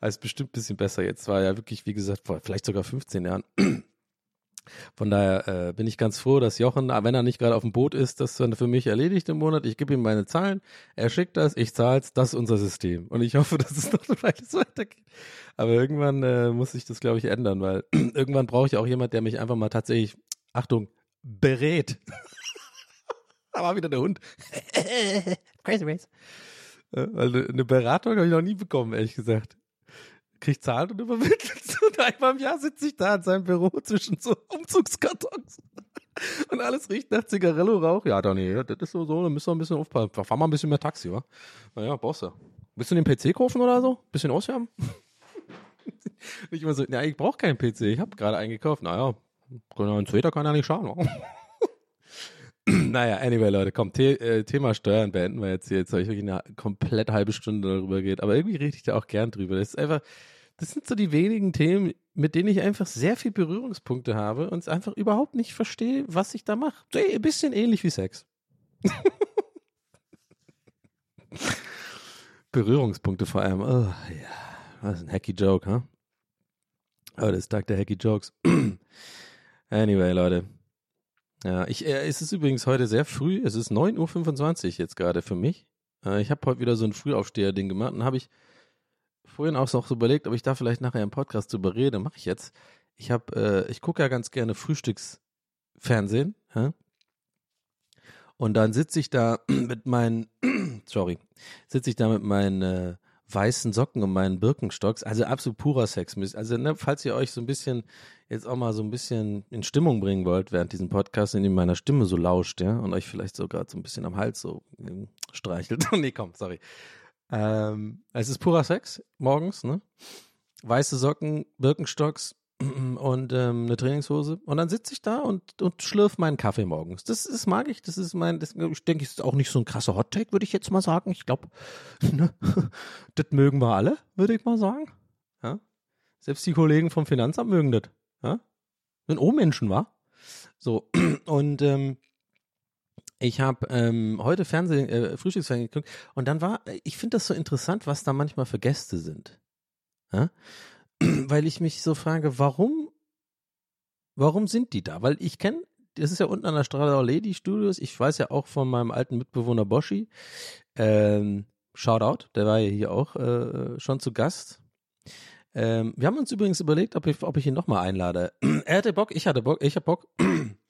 Also bestimmt ein bisschen besser jetzt. War ja wirklich, wie gesagt, vor vielleicht sogar 15 Jahren. Von daher äh, bin ich ganz froh, dass Jochen, wenn er nicht gerade auf dem Boot ist, das dann für mich erledigt im Monat. Ich gebe ihm meine Zahlen, er schickt das, ich zahl's, das ist unser System. Und ich hoffe, [LAUGHS] dass es noch eine Weile so weitergeht. Aber irgendwann äh, muss sich das, glaube ich, ändern, weil [CLEARS THROAT] irgendwann brauche ich auch jemand, der mich einfach mal tatsächlich, Achtung, berät. [LAUGHS] da war wieder der Hund. [LAUGHS] Crazy Race. Weil eine Beratung habe ich noch nie bekommen, ehrlich gesagt. Kriegt Zahlen und übermittelt. [LAUGHS] Und einmal im Jahr sitze ich da in seinem Büro zwischen so Umzugskartons. [LAUGHS] Und alles riecht nach Zigarillo-Rauch. Ja, Donny, das ist so, so, da müssen wir ein bisschen aufpassen. Fahr mal ein bisschen mehr Taxi, wa? Naja, brauchst du. Willst du den PC kaufen oder so? Bisschen auswärmen? [LAUGHS] Nicht immer so, ja, ich brauche keinen PC, ich habe gerade einen gekauft. Naja, ein zweiter kann ja nicht schaden. wa? Naja, anyway, Leute, komm, The äh, Thema Steuern beenden wir jetzt hier. Jetzt habe ich wirklich eine komplett halbe Stunde darüber geht. Aber irgendwie rede ich da auch gern drüber. Das ist einfach, das sind so die wenigen Themen, mit denen ich einfach sehr viel Berührungspunkte habe und einfach überhaupt nicht verstehe, was ich da mache. Ein bisschen ähnlich wie Sex. [LAUGHS] Berührungspunkte vor allem. Oh, ja, was ein hacky Joke, ha? Oh, das ist Tag der hacky Jokes. [CLEARS THROAT] anyway, Leute. Ja, ich, äh, es ist übrigens heute sehr früh, es ist 9.25 Uhr jetzt gerade für mich. Äh, ich habe heute wieder so ein Frühaufsteher-Ding gemacht und habe ich vorhin auch noch so überlegt, ob ich da vielleicht nachher im Podcast drüber rede. Mache ich jetzt. Ich habe, äh, ich gucke ja ganz gerne Frühstücksfernsehen. Ja? Und dann sitze ich da [CLEARS THROAT] mit meinen, [CLEARS THROAT] sorry, sitze ich da mit meinen äh, weißen Socken und meinen Birkenstocks. Also absolut purer Sex. Also ne, falls ihr euch so ein bisschen jetzt auch mal so ein bisschen in Stimmung bringen wollt während diesem Podcast, in dem meiner Stimme so lauscht, ja, und euch vielleicht sogar so ein bisschen am Hals so ähm, streichelt. [LAUGHS] nee, komm, sorry. Ähm, es ist purer Sex morgens, ne? Weiße Socken, Birkenstocks [CLEARS THROAT] und ähm, eine Trainingshose. Und dann sitze ich da und, und schlürf meinen Kaffee morgens. Das, das mag ich. Das ist mein, das, ich denke, ist auch nicht so ein krasser Hot-Take, würde ich jetzt mal sagen. Ich glaube, [LAUGHS] ne? das mögen wir alle, würde ich mal sagen. Ja? Selbst die Kollegen vom Finanzamt mögen das. Ja? Sind O-Menschen, wa? So, [CLEARS THROAT] und ähm, ich habe ähm, heute Fernsehen, äh, Frühstücksfernsehen geguckt und dann war, ich finde das so interessant, was da manchmal für Gäste sind. Ja? [CLEARS THROAT] Weil ich mich so frage, warum, warum sind die da? Weil ich kenne, das ist ja unten an der Strada Lady Studios, ich weiß ja auch von meinem alten Mitbewohner Boschi, ähm, Shoutout, der war ja hier auch äh, schon zu Gast. Ähm, wir haben uns übrigens überlegt, ob ich, ob ich ihn nochmal einlade. [CLEARS THROAT] er hatte Bock, ich hatte Bock, ich hab Bock. [CLEARS THROAT]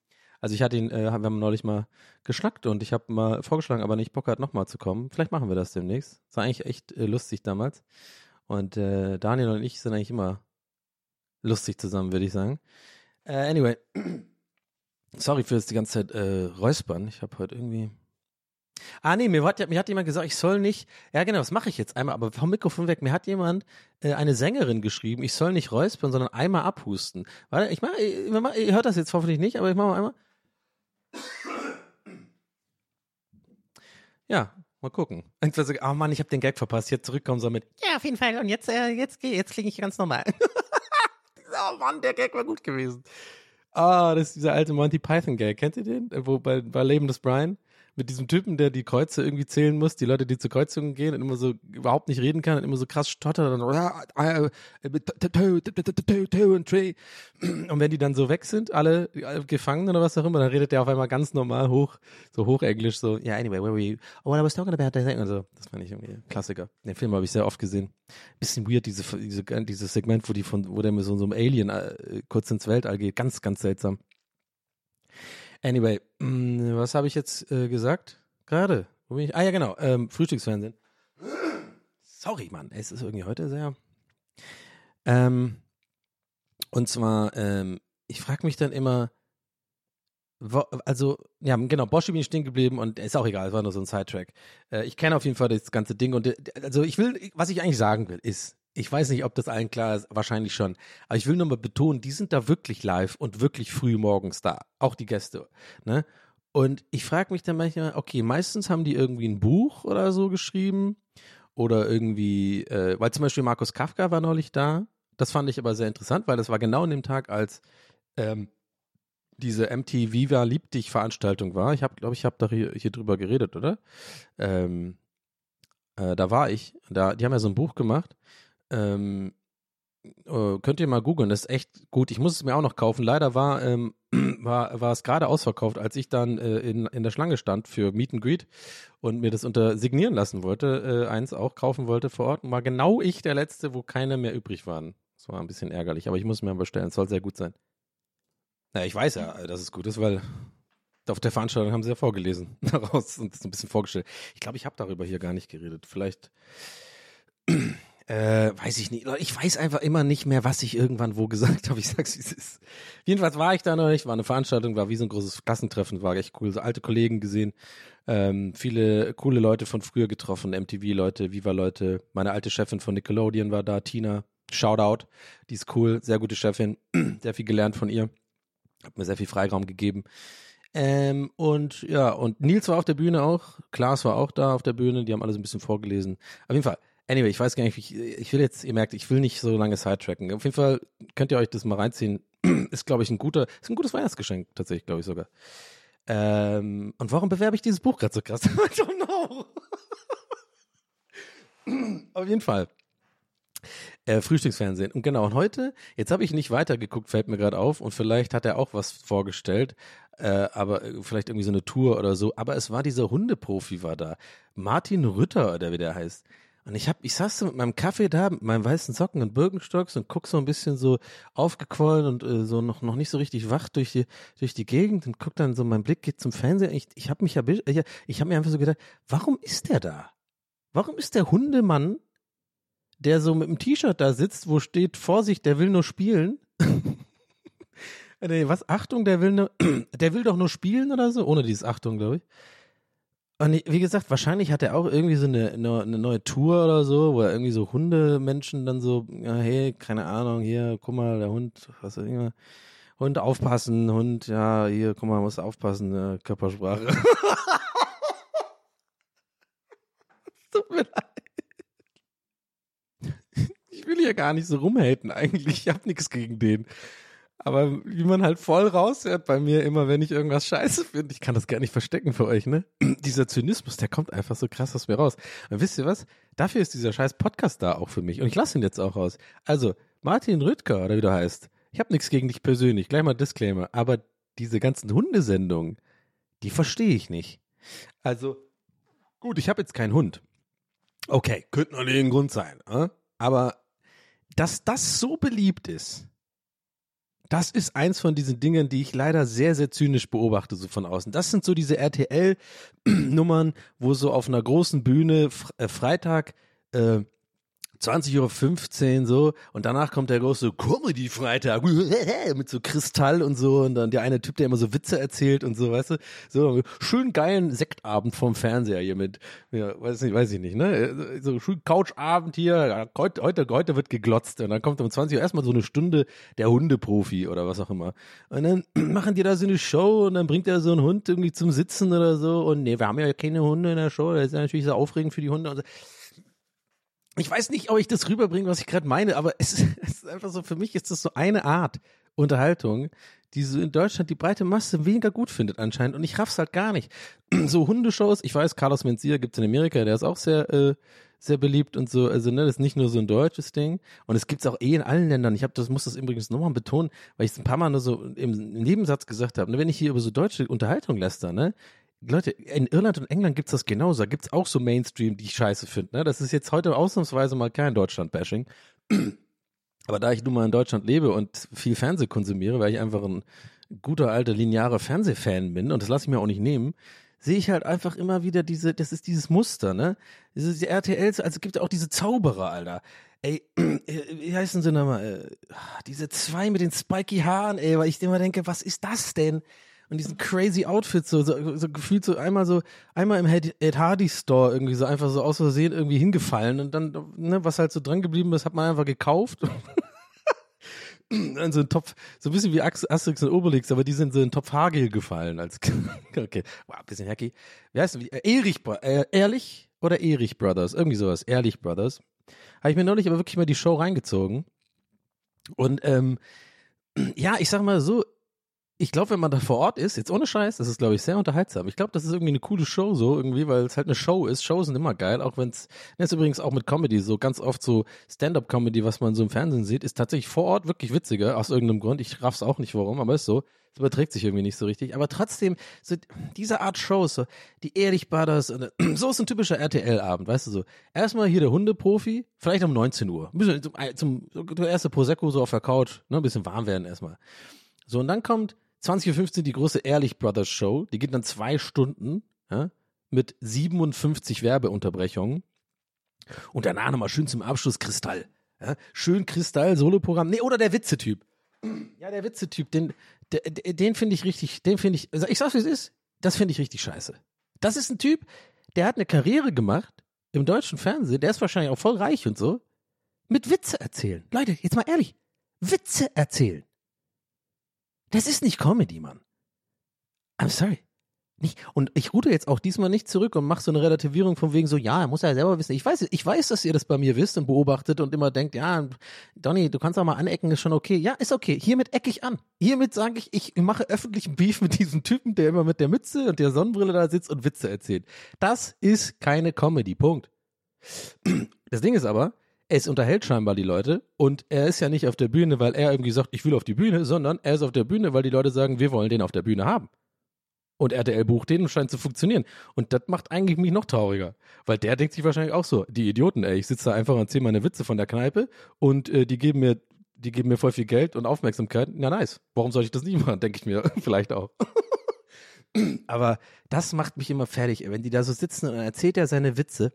Also ich hatte ihn, äh, wir haben neulich mal geschnackt und ich habe mal vorgeschlagen, aber nicht Bock hat, nochmal zu kommen. Vielleicht machen wir das demnächst. Das war eigentlich echt äh, lustig damals. Und äh, Daniel und ich sind eigentlich immer lustig zusammen, würde ich sagen. Äh, anyway, [CLEARS THROAT] sorry für das die ganze Zeit äh, Räuspern. Ich habe heute irgendwie. Ah nee, mir hat, mir hat jemand gesagt, ich soll nicht. Ja genau, das mache ich jetzt einmal, aber vom Mikrofon weg. Mir hat jemand äh, eine Sängerin geschrieben, ich soll nicht räuspern, sondern einmal abhusten. Warte, ich mache, ihr hört das jetzt hoffentlich nicht, aber ich mache mal einmal. Ja, mal gucken. Irgendwann so, oh Mann, ich habe den Gag verpasst. Jetzt zurückkommen soll mit, ja, auf jeden Fall. Und jetzt, äh, jetzt, jetzt klinge ich ganz normal. [LAUGHS] oh Mann, der Gag war gut gewesen. Ah, das ist dieser alte Monty Python Gag. Kennt ihr den? Wo bei, bei Leben des Brian? Mit diesem Typen, der die Kreuze irgendwie zählen muss, die Leute, die zur Kreuzung gehen und immer so überhaupt nicht reden kann und immer so krass stottert und und wenn die dann so weg sind, alle äh, Gefangenen oder was auch immer, dann redet der auf einmal ganz normal hoch, so hochenglisch, so, yeah, anyway, where were you? Oh, what I was talking about that thing. Also, das fand ich irgendwie Klassiker. Den Film habe ich sehr oft gesehen. Bisschen weird, diese, diese, dieses Segment, wo die von, wo der mit so, so einem Alien äh, kurz ins Weltall geht. Ganz, ganz seltsam. Anyway, mh, was habe ich jetzt äh, gesagt? Gerade. Wo bin ich? Ah ja, genau. Ähm, Frühstücksfernsehen. Sorry, Mann. Es ist irgendwie heute sehr. Ähm, und zwar, ähm, ich frage mich dann immer, wo, also, ja, genau, Bosch bin ich stehen geblieben und ist auch egal, es war nur so ein Sidetrack. Äh, ich kenne auf jeden Fall das ganze Ding und äh, also ich will, was ich eigentlich sagen will, ist, ich weiß nicht, ob das allen klar ist, wahrscheinlich schon. Aber ich will nur mal betonen, die sind da wirklich live und wirklich früh morgens da. Auch die Gäste. Ne? Und ich frage mich dann manchmal, okay, meistens haben die irgendwie ein Buch oder so geschrieben. Oder irgendwie, äh, weil zum Beispiel Markus Kafka war neulich da. Das fand ich aber sehr interessant, weil das war genau an dem Tag, als ähm, diese MTV Viva Lieb dich Veranstaltung war. Ich habe, glaube ich, habe da hier, hier drüber geredet, oder? Ähm, äh, da war ich. Da, die haben ja so ein Buch gemacht. Ähm, äh, könnt ihr mal googeln, das ist echt gut. Ich muss es mir auch noch kaufen. Leider war, ähm, [CLEARS THROAT] war, war es gerade ausverkauft, als ich dann äh, in, in der Schlange stand für Meet and Greet und mir das unter signieren lassen wollte, äh, eins auch kaufen wollte vor Ort. Und war genau ich der Letzte, wo keine mehr übrig waren. Das war ein bisschen ärgerlich, aber ich muss mir mal bestellen. Es soll sehr gut sein. Ja, ich weiß ja, dass es gut ist, weil auf der Veranstaltung haben sie ja vorgelesen [LAUGHS] daraus und das ein bisschen vorgestellt. Ich glaube, ich habe darüber hier gar nicht geredet. Vielleicht äh, weiß ich nicht. Ich weiß einfach immer nicht mehr, was ich irgendwann wo gesagt [LAUGHS] habe. Ich sag's, wie es ist. Jedenfalls war ich da noch nicht, war eine Veranstaltung, war wie so ein großes Klassentreffen, war echt cool. So alte Kollegen gesehen, ähm, viele coole Leute von früher getroffen, MTV-Leute, Viva-Leute. Meine alte Chefin von Nickelodeon war da, Tina. Shoutout. Die ist cool, sehr gute Chefin. [CLEARS THROAT] sehr viel gelernt von ihr. Hat mir sehr viel Freiraum gegeben. Ähm, und ja, und Nils war auf der Bühne auch, Klaas war auch da auf der Bühne, die haben alle so ein bisschen vorgelesen. Auf jeden Fall, anyway, ich weiß gar nicht, ich, ich will jetzt, ihr merkt, ich will nicht so lange sidetracken. Auf jeden Fall könnt ihr euch das mal reinziehen. [CLEARS THROAT] ist, glaube ich, ein guter, ist ein gutes Weihnachtsgeschenk, tatsächlich, glaube ich sogar. Ähm, und warum bewerbe ich dieses Buch gerade so krass? [LAUGHS] I don't know. [CLEARS THROAT] auf jeden Fall. Äh, Frühstücksfernsehen. Und genau, und heute, jetzt habe ich nicht weitergeguckt, fällt mir gerade auf, und vielleicht hat er auch was vorgestellt, äh, aber äh, vielleicht irgendwie so eine Tour oder so. Aber es war dieser Hundeprofi war da. Martin Rütter, oder wie der heißt. Und ich hab, ich saß so mit meinem Kaffee da, mit meinen weißen Socken und Birkenstocks und guck so ein bisschen so aufgequollen und äh, so noch, noch nicht so richtig wach durch die, durch die Gegend und guck dann so, mein Blick geht zum Fernseher. Ich, ich habe mich ja, ich, ich habe mir einfach so gedacht, warum ist der da? Warum ist der Hundemann der so mit dem T-Shirt da sitzt, wo steht, Vorsicht, der will nur spielen. [LAUGHS] nee, was? Achtung, der will nur, [CLEARS THROAT] der will doch nur spielen oder so, ohne dieses Achtung, glaube ich. Und wie gesagt, wahrscheinlich hat er auch irgendwie so eine, eine, neue Tour oder so, wo er irgendwie so Hundemenschen dann so, ja, hey, keine Ahnung, hier, guck mal, der Hund, was auch immer. Hund aufpassen, Hund, ja, hier, guck mal, muss aufpassen, äh, Körpersprache. [LAUGHS] Tut mir leid. Ich will hier gar nicht so rumhaten eigentlich. Ich habe nichts gegen den. Aber wie man halt voll raushört bei mir immer, wenn ich irgendwas scheiße finde, ich kann das gar nicht verstecken für euch, ne? [CLEARS THROAT] Dieser Zynismus, der kommt einfach so krass aus mir raus. Und wisst ihr was? Dafür ist dieser scheiß Podcast da auch für mich. Und ich lasse ihn jetzt auch raus. Also, Martin Rüttger, oder wie du heißt, ich habe nichts gegen dich persönlich, gleich mal Disclaimer, aber diese ganzen Hundesendungen, die verstehe ich nicht. Also, gut, ich habe jetzt keinen Hund. Okay, könnte noch ein Grund sein, äh? aber dass das so beliebt ist, das ist eins von diesen Dingen, die ich leider sehr, sehr zynisch beobachte, so von außen. Das sind so diese RTL-Nummern, wo so auf einer großen Bühne äh, Freitag äh, 20.15 Uhr so. Und danach kommt der große Comedy-Freitag [LAUGHS] mit so Kristall und so. Und dann der eine Typ, der immer so Witze erzählt und so, weißt du, so schön geilen Sektabend vom Fernseher hier mit, ja, weiß nicht, weiß ich nicht, ne, so schön Couchabend hier, heute, heute, heute wird geglotzt. Und dann kommt um 20 Uhr erstmal so eine Stunde der Hundeprofi oder was auch immer. Und dann [CLEARS THROAT] machen die da so eine Show und dann bringt er so einen Hund irgendwie zum Sitzen oder so. Und nee, wir haben ja keine Hunde in der Show, das ist ja natürlich so aufregend für die Hunde. Und so ich weiß nicht, ob ich das rüberbringe, was ich gerade meine, aber [LAUGHS] es, es, ist einfach so, für mich ist das so eine Art Unterhaltung, die so in Deutschland die breite Masse weniger gut findet anscheinend und ich raff's halt gar nicht. [CLEARS THROAT] So Hundeshows, ich weiß, Carlos Mencia gibt's in Amerika, der ist auch sehr, äh, sehr beliebt und so, also ne, das ist nicht nur so ein deutsches Ding und es gibt's auch eh in allen Ländern. Ich habe das muss das übrigens nochmal betonen, weil ich es ein paar Mal nur so im Nebensatz gesagt habe, ne, wenn ich hier über so deutsche Unterhaltung läster, ne, Leute, in Irland und England gibt's das genauso. Da gibt's auch so Mainstream, die ich scheiße finde. Ne? Das ist jetzt heute ausnahmsweise mal kein Deutschland-Bashing. [CLEARS THROAT] Aber da ich nun mal in Deutschland lebe und viel Fernseh konsumiere, weil ich einfach ein guter alter linearer Fernsehfan bin und das lasse ich mir auch nicht nehmen, sehe ich halt einfach immer wieder diese, das ist dieses Muster, ne? Diese RTLs, also gibt ja auch diese Zauberer, Alter. Ey, [CLEARS THROAT] wie heißen sie nochmal? Äh, diese zwei mit den spiky Haaren, ey, weil ich immer denke, was ist das denn? Und diesen crazy Outfits, so, so, so gefühlt so einmal so, einmal im Ed Hardy Store irgendwie so einfach so aus Versehen irgendwie hingefallen und dann, ne, was halt so dran geblieben ist, hat man einfach gekauft. [LAUGHS] dann so ein Topf, so ein bisschen wie Asterix und Obelix, aber die sind so in Topf Hagel gefallen als, [LAUGHS] okay, wow, bisschen hacky. Wie heißt das? Erich, äh, Ehrlich oder Erich Brothers, irgendwie sowas, Ehrlich Brothers. Habe ich mir neulich aber wirklich mal die Show reingezogen. Und ähm, [CLEARS THROAT] ja, ich sag mal so, ich glaube, wenn man da vor Ort ist, jetzt ohne Scheiß, das ist, glaube ich, sehr unterhaltsam. Ich glaube, das ist irgendwie eine coole Show so irgendwie, weil es halt eine Show ist. Shows sind immer geil, auch wenn es, das ist übrigens auch mit Comedy so ganz oft so Stand-up-Comedy, was man so im Fernsehen sieht, ist tatsächlich vor Ort wirklich witziger aus irgendeinem Grund. Ich raff's auch nicht warum, aber ist so. Es überträgt sich irgendwie nicht so richtig. Aber trotzdem, so diese Art Shows, so die Ehrlich Brothers, [CLEARS THROAT] so ist ein typischer RTL-Abend, weißt du so. Erstmal hier der Hundeprofi, vielleicht um 19 Uhr. Ein bisschen zum, zum, zum erste Prosecco so auf der Couch, ne, ein bisschen warm werden erstmal. So, und dann kommt 20.15 Uhr die große Ehrlich Brothers Show. Die geht dann zwei Stunden ja, mit 57 Werbeunterbrechungen. Und danach nochmal schön zum Abschluss Kristall. Ja, schön Kristall, Soloprogramm. Nee, oder der Witzetyp. Ja, der Witzetyp, den, den, den finde ich richtig, den finde ich, also ich sag's wie es ist, das finde ich richtig scheiße. Das ist ein Typ, der hat eine Karriere gemacht im deutschen Fernsehen, der ist wahrscheinlich auch voll reich und so, mit Witze erzählen. Leute, jetzt mal ehrlich, Witze erzählen. Das ist nicht Comedy, Mann. I'm sorry. Nicht. Und ich rude jetzt auch diesmal nicht zurück und mache so eine Relativierung von wegen so, ja, er muss ja selber wissen. Ich weiß, ich weiß, dass ihr das bei mir wisst und beobachtet und immer denkt, ja, Donny, du kannst auch mal anecken, ist schon okay. Ja, ist okay. Hiermit ecke ich an. Hiermit sage ich, ich mache öffentlichen Beef mit diesem Typen, der immer mit der Mütze und der Sonnenbrille da sitzt und Witze erzählt. Das ist keine Comedy. Punkt. Das Ding ist aber, es unterhält scheinbar die Leute und er ist ja nicht auf der Bühne, weil er irgendwie sagt, ich will auf die Bühne, sondern er ist auf der Bühne, weil die Leute sagen, wir wollen den auf der Bühne haben. Und RTL bucht den und scheint zu funktionieren. Und das macht eigentlich mich noch trauriger. Weil der denkt sich wahrscheinlich auch so, die Idioten, ey, ich sitze da einfach und zähle meine Witze von der Kneipe und äh, die geben mir, die geben mir voll viel Geld und Aufmerksamkeit. Na nice. Warum soll ich das nicht machen? Denke ich mir [LAUGHS] vielleicht auch. Aber das macht mich immer fertig, wenn die da so sitzen und dann erzählt er seine Witze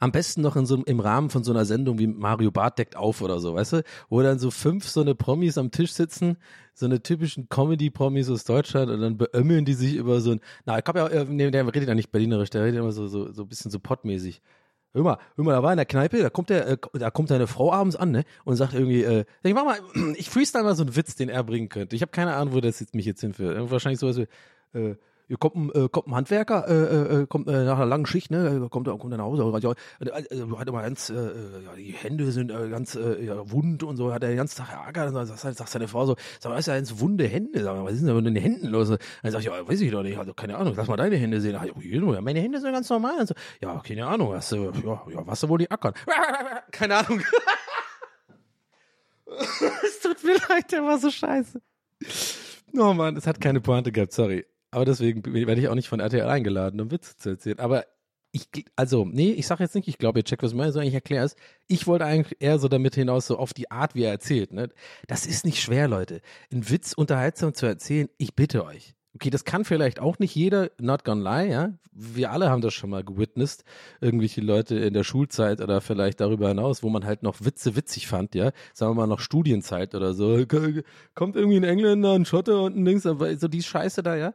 am besten noch in so, im Rahmen von so einer Sendung wie Mario Barth deckt auf oder so, weißt du? Wo dann so fünf so eine Promis am Tisch sitzen, so eine typischen Comedy-Promis aus Deutschland und dann beömmeln die sich über so ein, na, ich hab ja, äh, nee, der redet ja nicht berlinerisch, der redet immer so, so, so ein bisschen so pottmäßig. Hör mal, hör mal, da war in der Kneipe, da kommt der, äh, da kommt deine Frau abends an, ne? Und sagt irgendwie, äh, ich mach mal, [CLEARS THROAT] ich freestyle mal so einen Witz, den er bringen könnte. Ich habe keine Ahnung, wo das jetzt mich jetzt hinführt. Wahrscheinlich sowas wie, äh, hier kommt ein, äh, kommt ein Handwerker, äh, äh, äh, kommt äh, nach einer langen Schicht, ne, kommt, kommt er nach Hause, ja, äh, hat immer ganz, äh, ja, die Hände sind äh, ganz äh, ja, wund und so, hat er den ganzen Tag Ärger, und dann sagt, sagt seine Frau so, sag mal, ist ja ganz wunde Hände, sag mal, was ist denn mit den Händen los? Und dann sag ich, ja, weiß ich doch nicht, also keine Ahnung, lass mal deine Hände sehen. Ja, meine Hände sind ganz normal. Und so, ja, keine Ahnung, was, äh, ja, ja, was wohl die ackern? [LAUGHS] keine Ahnung. [LAUGHS] es tut mir leid, der war so scheiße. Oh Mann, es hat keine Pointe gehabt, sorry. Aber deswegen werde ich auch nicht von RTL eingeladen, um Witze zu erzählen. Aber ich, also, nee, ich sage jetzt nicht, ich glaube, ihr checkt, was ich meine, sondern ich erkläre es. Ich wollte eigentlich eher so damit hinaus, so auf die Art, wie er erzählt. Ne? Das ist nicht schwer, Leute. Ein Witz unterhaltsam zu erzählen, ich bitte euch. Okay, das kann vielleicht auch nicht jeder, not gonna lie, ja. Wir alle haben das schon mal gewitnessed. Irgendwelche Leute in der Schulzeit oder vielleicht darüber hinaus, wo man halt noch Witze witzig fand, ja. Sagen wir mal noch Studienzeit oder so. Kommt irgendwie ein Engländer, ein Schotter und ein Dings, aber so die Scheiße da, ja.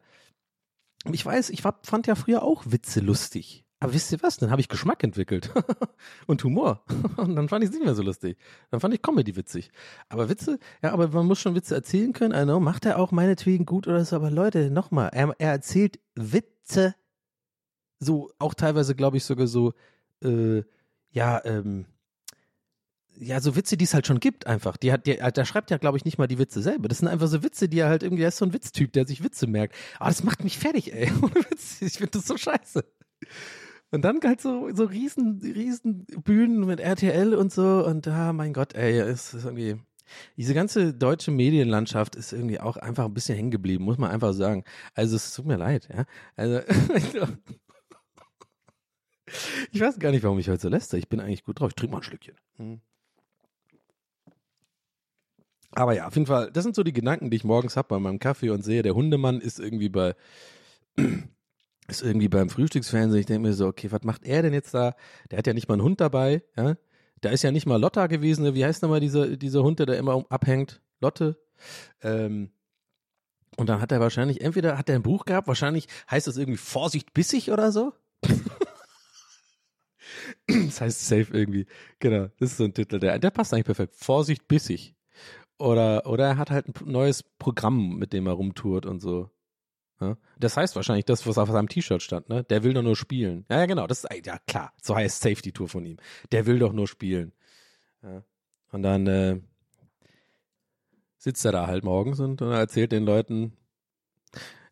Ich weiß, ich war, fand ja früher auch Witze lustig. Aber wisst ihr was? Dann habe ich Geschmack entwickelt [LAUGHS] und Humor. [LAUGHS] und dann fand ich es nicht mehr so lustig. Dann fand ich Comedy witzig. Aber Witze, ja, aber man muss schon Witze erzählen können. I know, macht er auch meinetwegen gut oder so. Aber Leute, nochmal, er, er erzählt Witze, so auch teilweise, glaube ich, sogar so, äh, ja, ähm, ja, so Witze, die es halt schon gibt, einfach. Die hat, die, der schreibt ja, glaube ich, nicht mal die Witze selber. Das sind einfach so Witze, die er halt irgendwie, er ist so ein Witztyp, der sich Witze merkt. Aber das macht mich fertig, ey. [LAUGHS] Ich finde das so scheiße. Und dann halt so, so riesen, riesen Bühnen mit RTL und so. Und da, ah, mein Gott, ey, es ist irgendwie. Diese ganze deutsche Medienlandschaft ist irgendwie auch einfach ein bisschen hängen geblieben, muss man einfach sagen. Also es tut mir leid, ja. Also [LAUGHS] ich weiß gar nicht, warum ich heute so läster. Ich bin eigentlich gut drauf. Ich trinke mal ein Schlückchen. Hm. Aber ja, auf jeden Fall, das sind so die Gedanken, die ich morgens habe bei meinem Kaffee und sehe, der Hundemann ist irgendwie bei [CLEARS THROAT] ist irgendwie beim Frühstücksfernsehen, ich denke mir so, okay, was macht er denn jetzt da? Der hat ja nicht mal einen Hund dabei, ja? Da ist ja nicht mal Lotta gewesen, wie heißt nochmal dieser, dieser Hund, der da immer abhängt? Lotte. Ähm, und dann hat er wahrscheinlich, entweder hat er ein Buch gehabt, wahrscheinlich heißt das irgendwie Vorsicht bissig oder so. [LAUGHS] das heißt safe irgendwie. Genau, das ist so ein Titel, der, der passt eigentlich perfekt. Vorsicht bissig. Oder, oder er hat halt ein neues Programm, mit dem er rumtourt und so. Ja? Das heißt wahrscheinlich das, was auf seinem T-Shirt stand, ne? Der will doch nur spielen. Ja, ja, genau, das ist, ja klar, so heißt Safety Tour von ihm. Der will doch nur spielen. Ja. Und dann äh, sitzt er da halt morgens und, und erzählt den Leuten,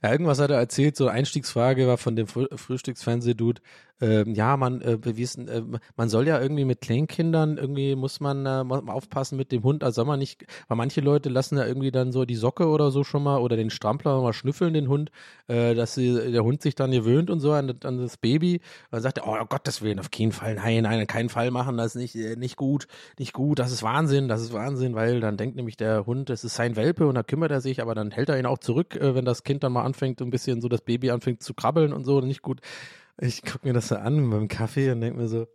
ja, irgendwas hat er erzählt, so Einstiegsfrage war von dem Früh Frühstücksfernsehdude, ähm, ja, man, äh, ist, äh, man soll ja irgendwie mit Kleinkindern, irgendwie muss man äh, aufpassen mit dem Hund, also soll man nicht, weil manche Leute lassen ja irgendwie dann so die Socke oder so schon mal oder den Strampler mal schnüffeln, den Hund, äh, dass sie, der Hund sich dann gewöhnt und so an, an das Baby. Dann sagt er, oh Gottes Willen, auf keinen Fall, nein, nein, keinen Fall machen, das ist nicht, äh, nicht gut, nicht gut, das ist Wahnsinn, das ist Wahnsinn, weil dann denkt nämlich der Hund, es ist sein Welpe und da kümmert er sich, aber dann hält er ihn auch zurück, äh, wenn das Kind dann mal anfängt, ein bisschen so das Baby anfängt zu krabbeln und so, nicht gut. Ich gucke mir das so an beim Kaffee und denke mir so,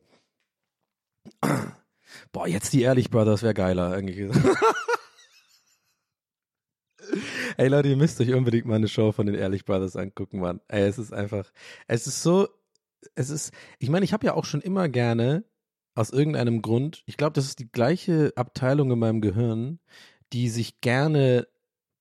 boah, jetzt die Ehrlich Brothers wäre geiler irgendwie. [LAUGHS] Ey Leute, ihr müsst euch unbedingt mal eine Show von den Ehrlich Brothers angucken, Mann. Ey, es ist einfach, es ist so, es ist, ich meine, ich habe ja auch schon immer gerne aus irgendeinem Grund, ich glaube, das ist die gleiche Abteilung in meinem Gehirn, die sich gerne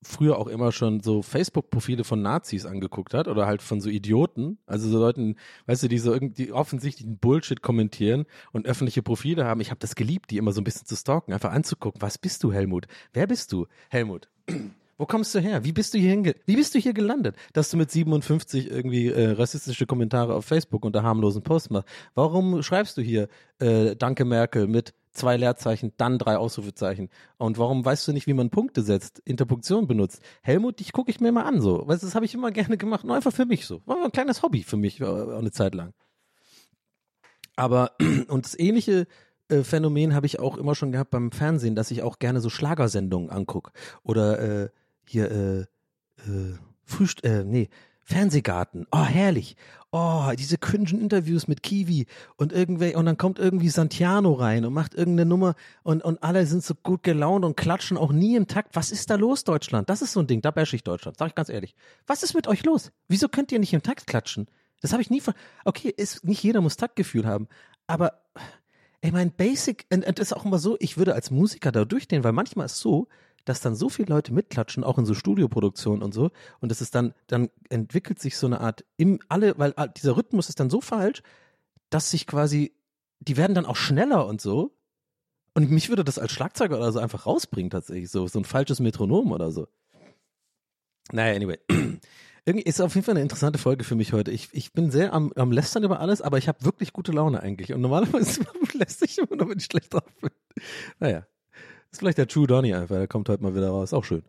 früher auch immer schon so Facebook-Profile von Nazis angeguckt hat oder halt von so Idioten, also so Leuten, weißt du, die so irgendwie offensichtlichen Bullshit kommentieren und öffentliche Profile haben. Ich habe das geliebt, die immer so ein bisschen zu stalken, einfach anzugucken. Was bist du, Helmut? Wer bist du, Helmut? [CLEARS THROAT] Wo kommst du her? Wie bist du hier Wie bist du hier gelandet, dass du mit 57 irgendwie äh, rassistische Kommentare auf Facebook unter harmlosen Posts machst? Warum schreibst du hier äh, Danke Merkel mit zwei Leerzeichen, dann drei Ausrufezeichen. Und warum weißt du nicht, wie man Punkte setzt, Interpunktion benutzt? Helmut, dich gucke ich mir mal an so. Weißt, das habe ich immer gerne gemacht, nur einfach für mich so. War ein kleines Hobby für mich, äh, eine Zeit lang. Aber, [CLEARS THROAT] und das ähnliche äh, Phänomen habe ich auch immer schon gehabt beim Fernsehen, dass ich auch gerne so Schlagersendungen angucke. Oder äh, hier, äh, äh, Frühst äh, nee, Fernsehgarten. Oh, herrlich. Oh, diese cringen Interviews mit Kiwi und irgendwelche, und dann kommt irgendwie Santiano rein und macht irgendeine Nummer und, und alle sind so gut gelaunt und klatschen auch nie im Takt. Was ist da los, Deutschland? Das ist so ein Ding, da bash ich Deutschland, sag ich ganz ehrlich. Was ist mit euch los? Wieso könnt ihr nicht im Takt klatschen? Das habe ich nie von. Okay, ist, nicht jeder muss Taktgefühl haben, aber ey, mein Basic, und, und das ist auch immer so, ich würde als Musiker da durchgehen, weil manchmal ist so, dass dann so viele Leute mitklatschen, auch in so Studioproduktionen und so, und das ist dann, dann entwickelt sich so eine Art im alle, weil ah, dieser Rhythmus ist dann so falsch, dass sich quasi, die werden dann auch schneller und so. Und mich würde das als Schlagzeuger oder so einfach rausbringen, tatsächlich, so, so ein falsches Metronom oder so. Naja, anyway. [CLEARS THROAT] Irgendwie ist auf jeden Fall eine interessante Folge für mich heute. Ich, ich bin sehr am, am Lästern über alles, aber ich habe wirklich gute Laune eigentlich. Und normalerweise [LAUGHS] lässt sich immer nur, wenn ich schlecht drauf bin. Naja, ist vielleicht der True Donny einfach, der kommt heute mal wieder raus, auch schön.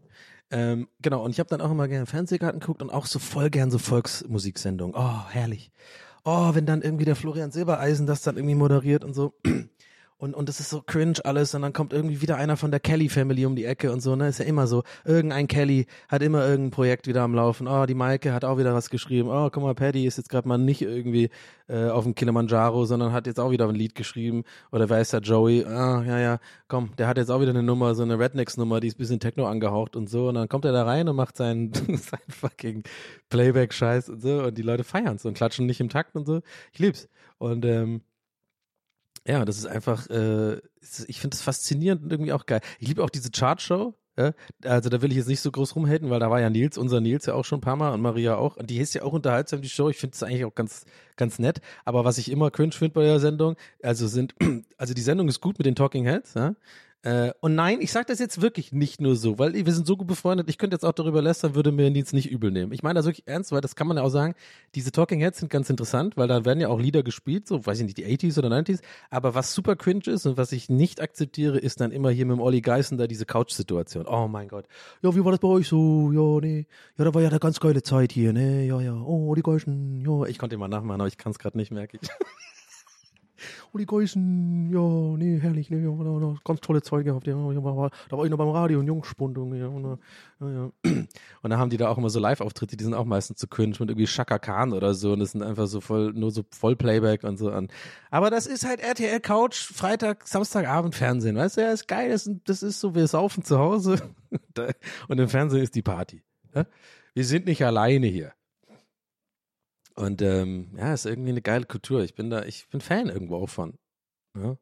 Ähm, genau, und ich habe dann auch immer gerne Fernsehgarten geguckt und auch so voll gern so Volksmusiksendungen. Oh, herrlich. oh, wenn dann irgendwie der Florian Silbereisen das dann irgendwie moderiert und so. Und, und das ist so cringe alles und dann kommt irgendwie wieder einer von der Kelly Family um die Ecke und so, ne? Ist ja immer so. Irgendein Kelly hat immer irgendein Projekt wieder am Laufen. Oh, die Maike hat auch wieder was geschrieben. Oh, guck mal, Paddy ist jetzt gerade mal nicht irgendwie äh, auf dem Kilimanjaro, sondern hat jetzt auch wieder ein Lied geschrieben. Oder wer ist der Joey? Ah, ja, ja, komm, der hat jetzt auch wieder eine Nummer, so eine Rednecks-Nummer, die ist ein bisschen Techno angehaucht und so. Und dann kommt er da rein und macht seinen, [LAUGHS] seinen fucking Playback-Scheiß und so. Und die Leute feiern's und klatschen nicht im Takt und so. Ich lieb's. Und ähm, ja, das ist einfach, äh, ich finde das faszinierend und irgendwie auch geil. Ich liebe auch diese Chartshow. Ja? Also da will ich jetzt nicht so groß rumhalten, weil da war ja Nils, unser Nils ja auch schon ein paar Mal und Maria auch. Und die ist ja auch unterhaltsam, die Show. Ich finde es eigentlich auch ganz, ganz nett. Aber was ich immer cringe finde bei der Sendung, also sind, [CLEARS THROAT] also die Sendung ist gut mit den Talking Heads, ja. Äh, und nein, ich sage das jetzt wirklich nicht nur so, weil wir sind so gut befreundet. Ich könnte jetzt auch darüber lästern, würde mir Nils nicht übel nehmen. Ich meine das wirklich ernst, weil das kann man ja auch sagen. Diese Talking Heads sind ganz interessant, weil da werden ja auch Lieder gespielt, so weiß ich nicht, die 80s oder 90s. Aber was super cringe ist und was ich nicht akzeptiere, ist dann immer hier mit dem Olli Geißen da diese Couch-Situation. Oh mein Gott. Ja, wie war das bei euch so? Ja, nee. Ja, da war ja eine ganz geile Zeit hier, ne? Ja, ja. Oh, Olli Geißen. Ja, ich konnte mal nachmachen, aber ich kann es gerade nicht, merke ich. [LAUGHS] Uli Geusen, ja, nee, herrlich, nee, ganz tolle Zeit gehabt, ja, da war ich noch beim Radio und Jungspundung, ja, und, ja, ja. Und dann haben die da auch immer so Live-Auftritte, die sind auch meistens zu cringe mit irgendwie Shaka Khan oder so und das sind einfach so voll, nur so voll Playback und so an. Aber das ist halt RTL Couch, Freitag, Samstagabend Fernsehen, weißt du, ja, ist geil, das, das ist so, wir saufen zu Hause [LAUGHS] und im Fernsehen ist die Party. Wir sind nicht alleine hier. Und ähm, ja, ist irgendwie eine geile Kultur. Ich bin da, ich bin Fan irgendwo auch von. Ja.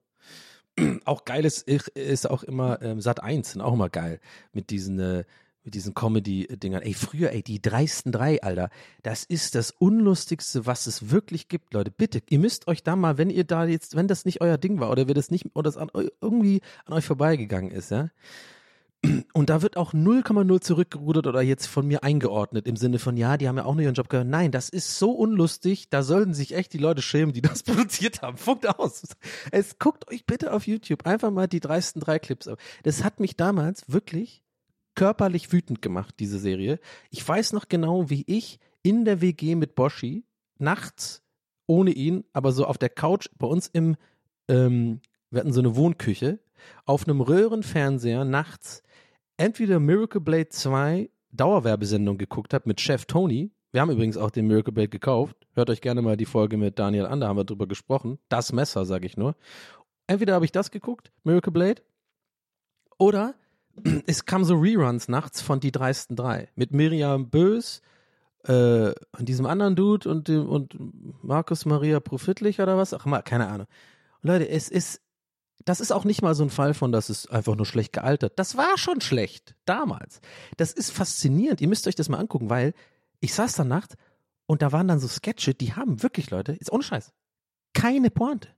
[CLEARS THROAT] Auch geil ist, ist auch immer ähm, Sat 1 sind auch immer geil mit diesen äh, mit diesen Comedy-Dingern. Ey, früher, ey, die dreisten drei, Alter, das ist das Unlustigste, was es wirklich gibt, Leute. Bitte, ihr müsst euch da mal, wenn ihr da jetzt, wenn das nicht euer Ding war oder wenn das nicht, oder das an, irgendwie an euch vorbeigegangen ist, ja, und da wird auch 0,0 zurückgerudert oder jetzt von mir eingeordnet im Sinne von, ja, die haben ja auch nur ihren Job gehört. Nein, das ist so unlustig, da sollten sich echt die Leute schämen, die [LAUGHS] das produziert haben. Funkt aus. Es guckt euch bitte auf YouTube einfach mal die dreisten drei Clips auf. Das hat mich damals wirklich körperlich wütend gemacht, diese Serie. Ich weiß noch genau, wie ich in der WG mit Boschi nachts ohne ihn, aber so auf der Couch bei uns im, ähm, wir hatten so eine Wohnküche, auf einem Röhrenfernseher nachts entweder Miracle Blade 2 Dauerwerbesendung geguckt habe mit Chef Tony. Wir haben übrigens auch den Miracle Blade gekauft. Hört euch gerne mal die Folge mit Daniel an, da haben wir drüber gesprochen. Das Messer, sage ich nur. Entweder habe ich das geguckt, Miracle Blade, oder [CLEARS THROAT] es kam so Reruns nachts von Die dreisten drei mit Miriam Bös äh, und diesem anderen Dude und, und Markus Maria Profitlich oder was? Ach mal, keine Ahnung. Leute, es ist das ist auch nicht mal so ein Fall von, das ist einfach nur schlecht gealtert. Das war schon schlecht damals. Das ist faszinierend. Ihr müsst euch das mal angucken, weil ich saß da nachts und da waren dann so Sketche, die haben wirklich, Leute, ist ohne Scheiß, keine Pointe.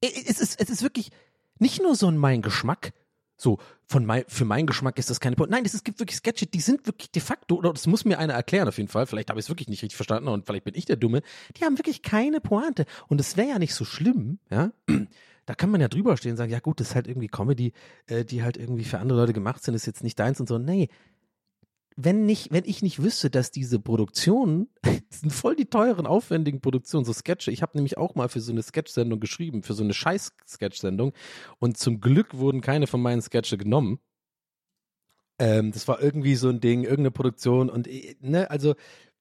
Es ist, es ist wirklich nicht nur so ein mein Geschmack, so von mein, für meinen Geschmack ist das keine Pointe. Nein, es gibt wirklich Sketche, die sind wirklich de facto, oder das muss mir einer erklären auf jeden Fall, vielleicht habe ich es wirklich nicht richtig verstanden und vielleicht bin ich der Dumme, die haben wirklich keine Pointe. Und es wäre ja nicht so schlimm, ja, da kann man ja drüber stehen und sagen, ja gut, das ist halt irgendwie Comedy, äh, die halt irgendwie für andere Leute gemacht sind, ist jetzt nicht deins und so. Nee. Wenn nicht, wenn ich nicht wüsste, dass diese Produktionen, das [LAUGHS] sind voll die teuren, aufwendigen Produktionen, so Sketche. Ich habe nämlich auch mal für so eine Sketch-Sendung geschrieben, für so eine Scheiß-Sketch-Sendung. Und zum Glück wurden keine von meinen Sketche genommen. Ähm, das war irgendwie so ein Ding, irgendeine Produktion und äh, ne, also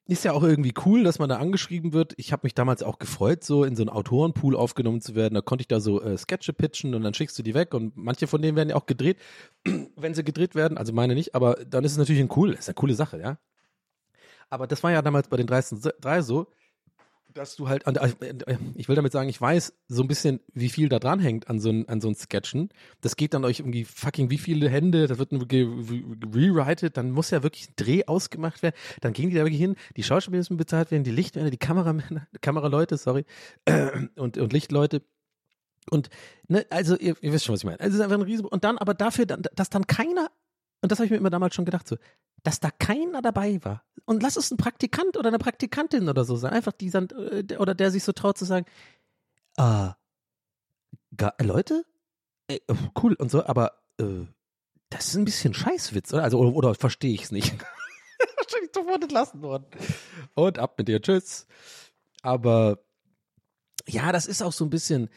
ist ja auch irgendwie cool, dass man da angeschrieben wird. Ich habe mich damals auch gefreut, so in so einen Autorenpool aufgenommen zu werden. Da konnte ich da so äh, Sketche pitchen und dann schickst du die weg und manche von denen werden ja auch gedreht, [CLEARS THROAT] wenn sie gedreht werden. Also meine nicht, aber dann ist es natürlich ein cool, ist eine coole Sache, ja. Aber das war ja damals bei den 3 so, dass du halt, äh, ich will damit sagen, ich weiß so ein bisschen, wie viel da dran hängt an so ein, so Sketchen. Das geht dann euch irgendwie fucking wie viele Hände, das wird rewrited, dann muss ja wirklich ein Dreh ausgemacht werden. Dann gehen die da wirklich hin, die Schauspieler müssen bezahlt werden, die Lichtmänner, die Kameramänner, [LAUGHS] Kameraleute, sorry, [CLEARS THROAT] und, und Lichtleute. Und, ne, also ihr, ihr wisst schon, was ich meine. Also es ist einfach ein Riesen. Und dann aber dafür, dass dann keiner und das habe ich mir immer damals schon gedacht, so, dass da keiner dabei war. Und lass es ein Praktikant oder eine Praktikantin oder so sein. Einfach die, äh, oder der sich so traut zu sagen, äh, Leute, äh, cool und so, aber äh, das ist ein bisschen Scheißwitz, oder? Also, oder, oder verstehe [LAUGHS] ich es nicht? Wahrscheinlich sofort entlassen worden. Und ab mit dir, tschüss. aber ja, das ist auch so ein bisschen.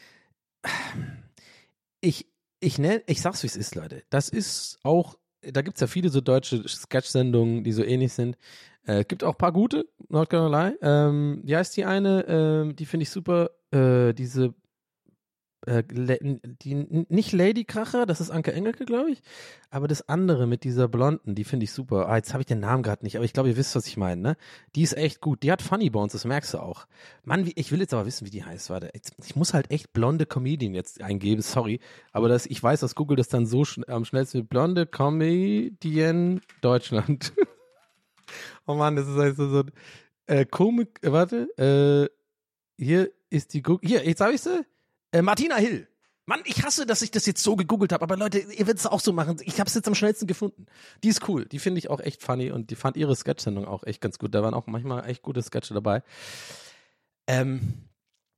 Ich, ich nenne, ich sag's wie es ist, Leute. Das ist auch, da gibt's ja viele so deutsche Sketch-Sendungen, die so ähnlich sind. Äh, gibt auch ein paar gute, not gonna lie. Ähm, wie heißt die eine? Ähm, die finde ich super. Äh, diese äh, die, nicht Lady Kracher, das ist Anke Engelke, glaube ich, aber das andere mit dieser Blonden, die finde ich super. Ah, jetzt habe ich den Namen gerade nicht, aber ich glaube, ihr wisst, was ich meine, ne? Die ist echt gut. Die hat Funny Bones, das merkst du auch. Mann, wie, ich will jetzt aber wissen, wie die heißt. Warte, ich muss halt echt blonde Comedian jetzt eingeben, sorry, aber das, ich weiß, dass Google das dann so schn am schnellsten blonde Comedian Deutschland. [LAUGHS] oh Mann, das ist also so ein äh, Komik, äh, warte, äh, hier ist die, Gu- hier, jetzt habe ich sie. Äh, Martina Hill. Mann, ich hasse, dass ich das jetzt so gegoogelt habe, aber Leute, ihr werdet es auch so machen. Ich habe es jetzt am schnellsten gefunden. Die ist cool, die finde ich auch echt funny und die fand ihre Sketch-Sendung auch echt ganz gut. Da waren auch manchmal echt gute Sketche dabei. Ähm,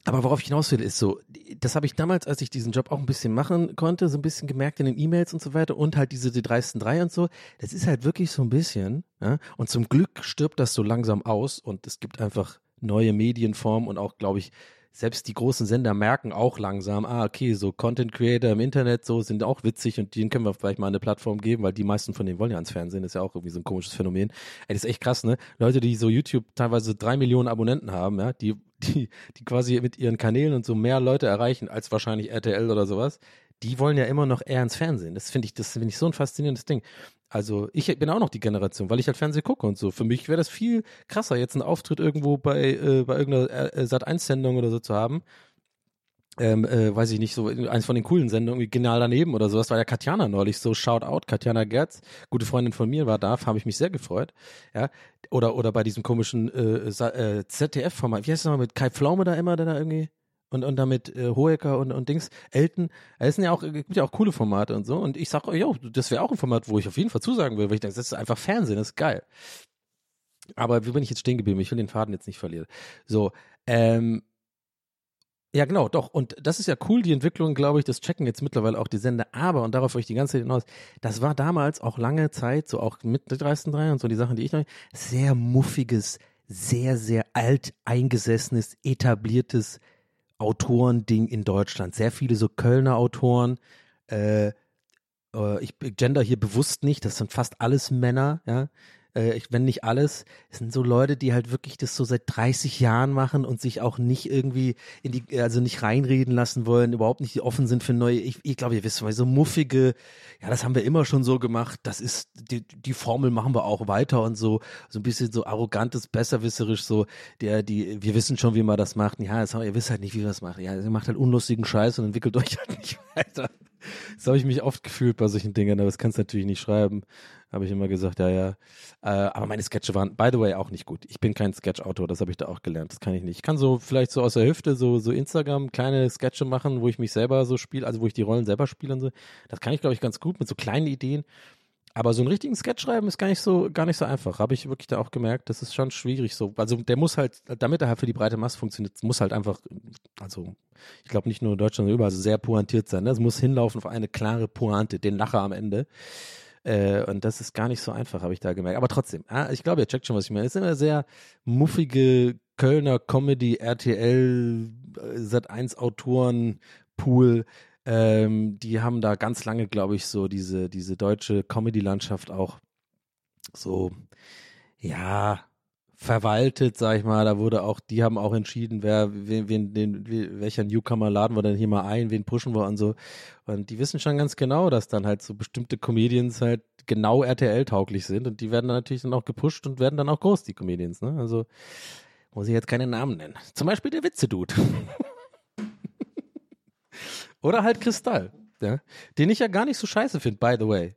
aber worauf ich hinaus will, ist so, das habe ich damals, als ich diesen Job auch ein bisschen machen konnte, so ein bisschen gemerkt in den E-Mails und so weiter und halt diese die dreisten drei und so. Das ist halt wirklich so ein bisschen, ja? und zum Glück stirbt das so langsam aus und es gibt einfach neue Medienformen und auch, glaube ich, selbst die großen Sender merken auch langsam, ah, okay, so Content Creator im Internet so sind auch witzig und denen können wir vielleicht mal eine Plattform geben, weil die meisten von denen wollen ja ans Fernsehen, ist ja auch irgendwie so ein komisches Phänomen. Ey, das ist echt krass, ne? Leute, die so YouTube teilweise drei Millionen Abonnenten haben, ja, die, die, die quasi mit ihren Kanälen und so mehr Leute erreichen als wahrscheinlich RTL oder sowas, die wollen ja immer noch eher ins Fernsehen. Das finde ich, das finde ich so ein faszinierendes Ding. Also ich bin auch noch die Generation, weil ich halt Fernsehen gucke und so. Für mich wäre das viel krasser, jetzt einen Auftritt irgendwo bei, äh, bei irgendeiner äh, Sat1-Sendung oder so zu haben. Ähm, äh, weiß ich nicht, so eins von den coolen Sendungen, Genial daneben oder so. Das war ja Katjana neulich, so Shout out, Katjana Gerz, gute Freundin von mir war da, habe ich mich sehr gefreut. Ja, oder oder bei diesem komischen äh, äh, ZDF-Format, wie heißt es nochmal mit Kai Pflaume da immer, der da irgendwie und und damit äh, Hohecker und und Dings Elton, es sind ja auch gibt ja auch coole Formate und so und ich sag, jo, das wäre auch ein Format, wo ich auf jeden Fall zusagen will, weil ich denke, das ist einfach Fernsehen, das ist geil. Aber wie bin ich jetzt stehen geblieben? Ich will den Faden jetzt nicht verlieren. So, ähm, ja, genau, doch. Und das ist ja cool, die Entwicklung, glaube ich, das checken jetzt mittlerweile auch die Sender. Aber, und darauf wollte ich die ganze Zeit hinaus, das war damals auch lange Zeit, so auch mit der 3 und so die Sachen, die ich noch, sehr muffiges, sehr, sehr alt eingesessenes, etabliertes Autorending in Deutschland. Sehr viele so Kölner Autoren, äh, äh, ich gender hier bewusst nicht, das sind fast alles Männer, ja. Äh, wenn nicht alles, es sind so Leute, die halt wirklich das so seit 30 Jahren machen und sich auch nicht irgendwie in die, also nicht reinreden lassen wollen, überhaupt nicht offen sind für neue, ich, ich glaube, ihr wisst, weil so muffige, ja, das haben wir immer schon so gemacht, das ist, die, die Formel machen wir auch weiter und so, so ein bisschen so arrogantes, besserwisserisch, so, der, die, wir wissen schon, wie man das macht, ja, das, ihr wisst halt nicht, wie wir das machen, ja, ihr macht halt unlustigen Scheiß und entwickelt [LAUGHS] euch halt nicht weiter. So habe ich mich oft gefühlt bei solchen Dingen, aber das kannst du natürlich nicht schreiben. Habe ich immer gesagt, ja, ja. Äh, aber meine Sketche waren, by the way, auch nicht gut. Ich bin kein Sketch-Autor, das habe ich da auch gelernt. Das kann ich nicht. Ich kann so vielleicht so aus der Hüfte so, so Instagram kleine Sketche machen, wo ich mich selber so spiele, also wo ich die Rollen selber spiele und so. Das kann ich, glaube ich, ganz gut mit so kleinen Ideen. Aber so einen richtigen Sketch schreiben ist gar nicht so, gar nicht so einfach. Habe ich wirklich da auch gemerkt, das ist schon schwierig so. Also der muss halt, damit er halt für die breite Masse funktioniert, muss halt einfach, also ich glaube nicht nur in Deutschland, sondern überall sehr pointiert sein. Ne? Es muss hinlaufen auf eine klare Pointe, den Lacher am Ende. Äh, und das ist gar nicht so einfach, habe ich da gemerkt. Aber trotzdem, ah, ich glaube, ihr checkt schon, was ich meine. Es ist immer sehr muffige Kölner Comedy, RTL, äh, Sat1 Autoren, Pool. Ähm, die haben da ganz lange, glaube ich, so diese, diese deutsche Comedy-Landschaft auch so, ja, verwaltet, sag ich mal. Da wurde auch, die haben auch entschieden, wer, wen, wen, den, welcher Newcomer laden wir denn hier mal ein, wen pushen wir und so. Und die wissen schon ganz genau, dass dann halt so bestimmte Comedians halt genau RTL-tauglich sind und die werden dann natürlich dann auch gepusht und werden dann auch groß, die Comedians, ne? Also muss ich jetzt keine Namen nennen. Zum Beispiel der Witze-Dude. [LAUGHS] Oder halt Kristall, ja? Den ich ja gar nicht so scheiße finde, by the way.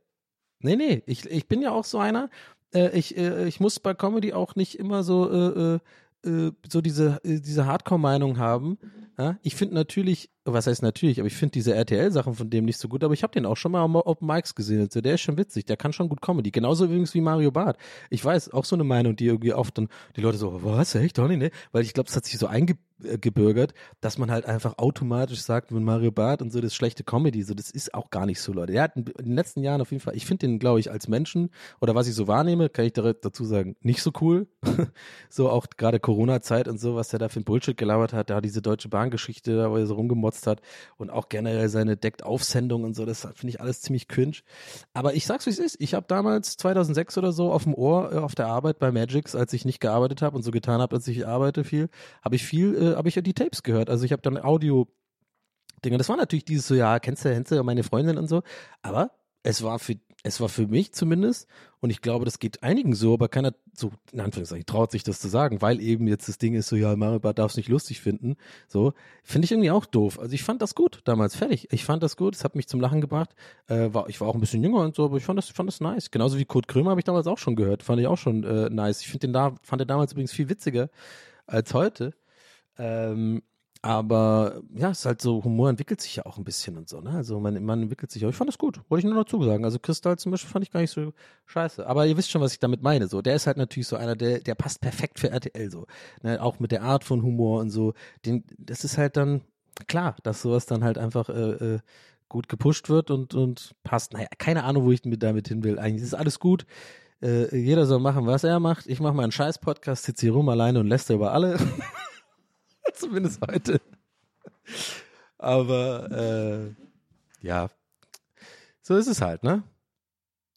Nee, nee, ich, ich bin ja auch so einer, äh, ich, äh, ich muss bei Comedy auch nicht immer so, äh, äh, äh, so diese, äh, diese Hardcore-Meinung haben. Ja? Ich finde natürlich was heißt natürlich, aber ich finde diese RTL-Sachen von dem nicht so gut, aber ich habe den auch schon mal am Open Mics gesehen. und so. Der ist schon witzig, der kann schon gut Comedy. Genauso übrigens wie Mario Barth. Ich weiß, auch so eine Meinung, die irgendwie oft dann die Leute so, was, echt, Donny, ne? Weil ich glaube, es hat sich so eingebürgert, dass man halt einfach automatisch sagt, wenn Mario Barth und so, das ist schlechte Comedy, so, das ist auch gar nicht so, Leute. Der hat in den letzten Jahren auf jeden Fall, ich finde den, glaube ich, als Menschen oder was ich so wahrnehme, kann ich dazu sagen, nicht so cool. [LAUGHS] so auch gerade Corona-Zeit und so, was der da für ein Bullshit gelabert hat, da diese Deutsche Bahn-Geschichte, da wo er so rumgemotzt hat und auch generell seine Deckt-Aufsendung und so, das finde ich alles ziemlich cringe. Aber ich sag's, wie es ist. Ich habe damals 2006 oder so auf dem Ohr äh, auf der Arbeit bei Magix, als ich nicht gearbeitet habe und so getan habe, als ich arbeite viel, habe ich viel, äh, habe ich ja die Tapes gehört. Also ich habe dann Audio Dinge. Das war natürlich dieses so, ja, kennst du, kennst du meine Freundin und so. Aber es war für, es war für mich zumindest, und ich glaube, das geht einigen so, aber keiner so, in Anführungszeichen, traut sich das zu sagen, weil eben jetzt das Ding ist so, ja, Mario darf es nicht lustig finden. So, finde ich irgendwie auch doof. Also ich fand das gut damals, fertig. Ich fand das gut, es hat mich zum Lachen gebracht. Äh, war, ich war auch ein bisschen jünger und so, aber ich fand das, fand das nice. Genauso wie Kurt Krömer habe ich damals auch schon gehört, fand ich auch schon äh, nice. Ich finde den da, fand den damals übrigens viel witziger als heute. Ähm, aber ja, es ist halt so, Humor entwickelt sich ja auch ein bisschen und so, ne? Also man, man entwickelt sich auch. Ich fand das gut, wollte ich nur dazu sagen. Also Kristall zum Beispiel fand ich gar nicht so scheiße. Aber ihr wisst schon, was ich damit meine. So, der ist halt natürlich so einer, der, der passt perfekt für RTL so. Ne? Auch mit der Art von Humor und so. Den, das ist halt dann klar, dass sowas dann halt einfach äh, äh, gut gepusht wird und, und passt. Naja, keine Ahnung, wo ich mit damit hin will. Eigentlich ist alles gut. Äh, jeder soll machen, was er macht. Ich mache meinen Scheiß-Podcast, sitze hier rum alleine und lässt über alle. [LAUGHS] [LAUGHS] Zumindest heute. Aber äh, ja, so ist es halt, ne?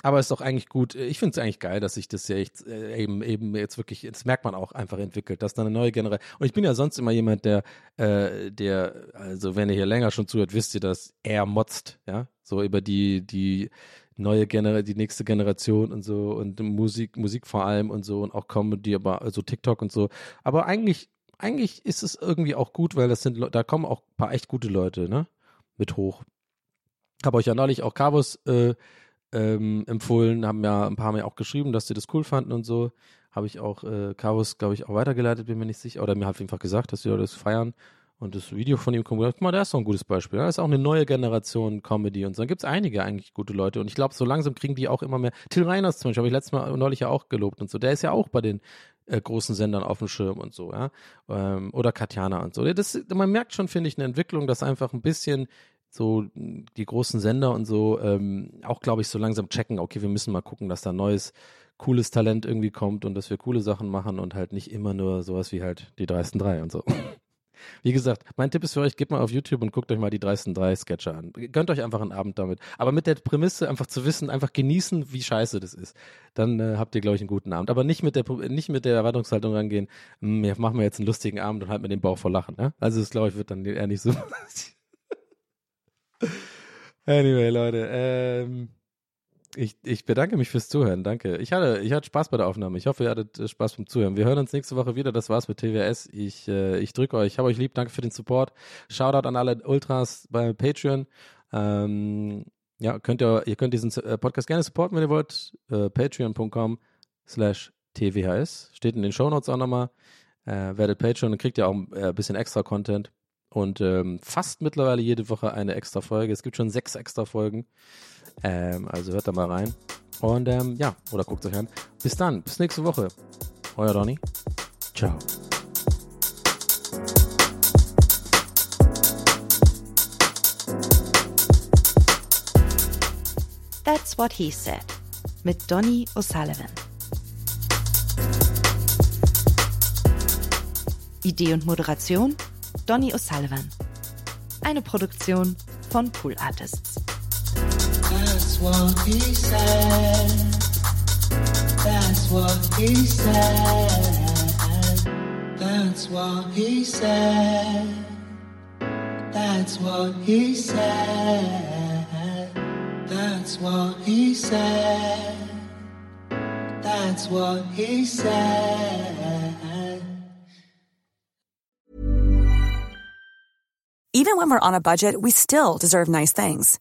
Aber ist doch eigentlich gut. Ich finde es eigentlich geil, dass sich das ja echt, äh, eben, eben jetzt wirklich, das merkt man auch einfach entwickelt, dass da eine neue Generation. Und ich bin ja sonst immer jemand, der, äh, der, also wenn ihr hier länger schon zuhört, wisst ihr, dass er motzt, ja, so über die, die neue Generation, die nächste Generation und so und Musik, Musik vor allem und so und auch Comedy, aber also TikTok und so. Aber eigentlich eigentlich ist es irgendwie auch gut, weil das sind, da kommen auch ein paar echt gute Leute, ne? Mit hoch. Habe euch ja neulich auch Carvos äh, ähm, empfohlen, haben ja ein paar mir auch geschrieben, dass sie das cool fanden und so. Habe ich auch äh, Carvos, glaube ich, auch weitergeleitet, bin mir nicht sicher. Oder mir hat einfach gesagt, dass sie das feiern. Und das Video von ihm kommt, guck mal, der ist doch ein gutes Beispiel. Da ist auch eine neue Generation Comedy und so. Dann gibt es einige eigentlich gute Leute. Und ich glaube, so langsam kriegen die auch immer mehr. Till Reiners zum Beispiel, habe ich letztes Mal neulich ja auch gelobt und so. Der ist ja auch bei den äh, großen Sendern auf dem Schirm und so, ja. Ähm, oder Katjana und so. Das, man merkt schon, finde ich, eine Entwicklung, dass einfach ein bisschen so die großen Sender und so ähm, auch, glaube ich, so langsam checken, okay, wir müssen mal gucken, dass da neues, cooles Talent irgendwie kommt und dass wir coole Sachen machen und halt nicht immer nur sowas wie halt die dreisten drei und so. Wie gesagt, mein Tipp ist für euch, geht mal auf YouTube und guckt euch mal die dreisten drei Sketche an. Gönnt euch einfach einen Abend damit. Aber mit der Prämisse einfach zu wissen, einfach genießen, wie scheiße das ist. Dann äh, habt ihr, glaube ich, einen guten Abend. Aber nicht mit der, nicht mit der Erwartungshaltung rangehen, hm, machen wir jetzt einen lustigen Abend und halt mit dem Bauch voll Lachen. Ja? Also das, glaube ich, wird dann eher nicht so. [LAUGHS] anyway, Leute, ähm, ich, ich bedanke mich fürs Zuhören. Danke. Ich hatte, ich hatte Spaß bei der Aufnahme. Ich hoffe, ihr hattet äh, Spaß beim Zuhören. Wir hören uns nächste Woche wieder. Das war's mit TWS. Ich, äh, ich drücke euch. Ich habe euch lieb. Danke für den Support. Shoutout an alle Ultras bei Patreon. Ähm, ja, könnt ihr, ihr könnt diesen äh, Podcast gerne supporten, wenn ihr wollt. Äh, Patreon.com slash TWHS. Steht in den Shownotes auch nochmal. Äh, werdet Patreon und kriegt ihr auch ein äh, bisschen extra Content. Und ähm, fast mittlerweile jede Woche eine extra Folge. Es gibt schon sechs extra Folgen. Ähm, also hört da mal rein. Und ähm, ja, oder guckt euch an. Bis dann, bis nächste Woche. Euer Donny. Ciao. That's what he said. Mit Donny O'Sullivan. Idee und Moderation Donny O'Sullivan. Eine Produktion von Pool Artists. That's what he said. That's what he said. That's what he said. That's what he said. That's what he said. That's what he said. Even when we're on a budget, we still deserve nice things.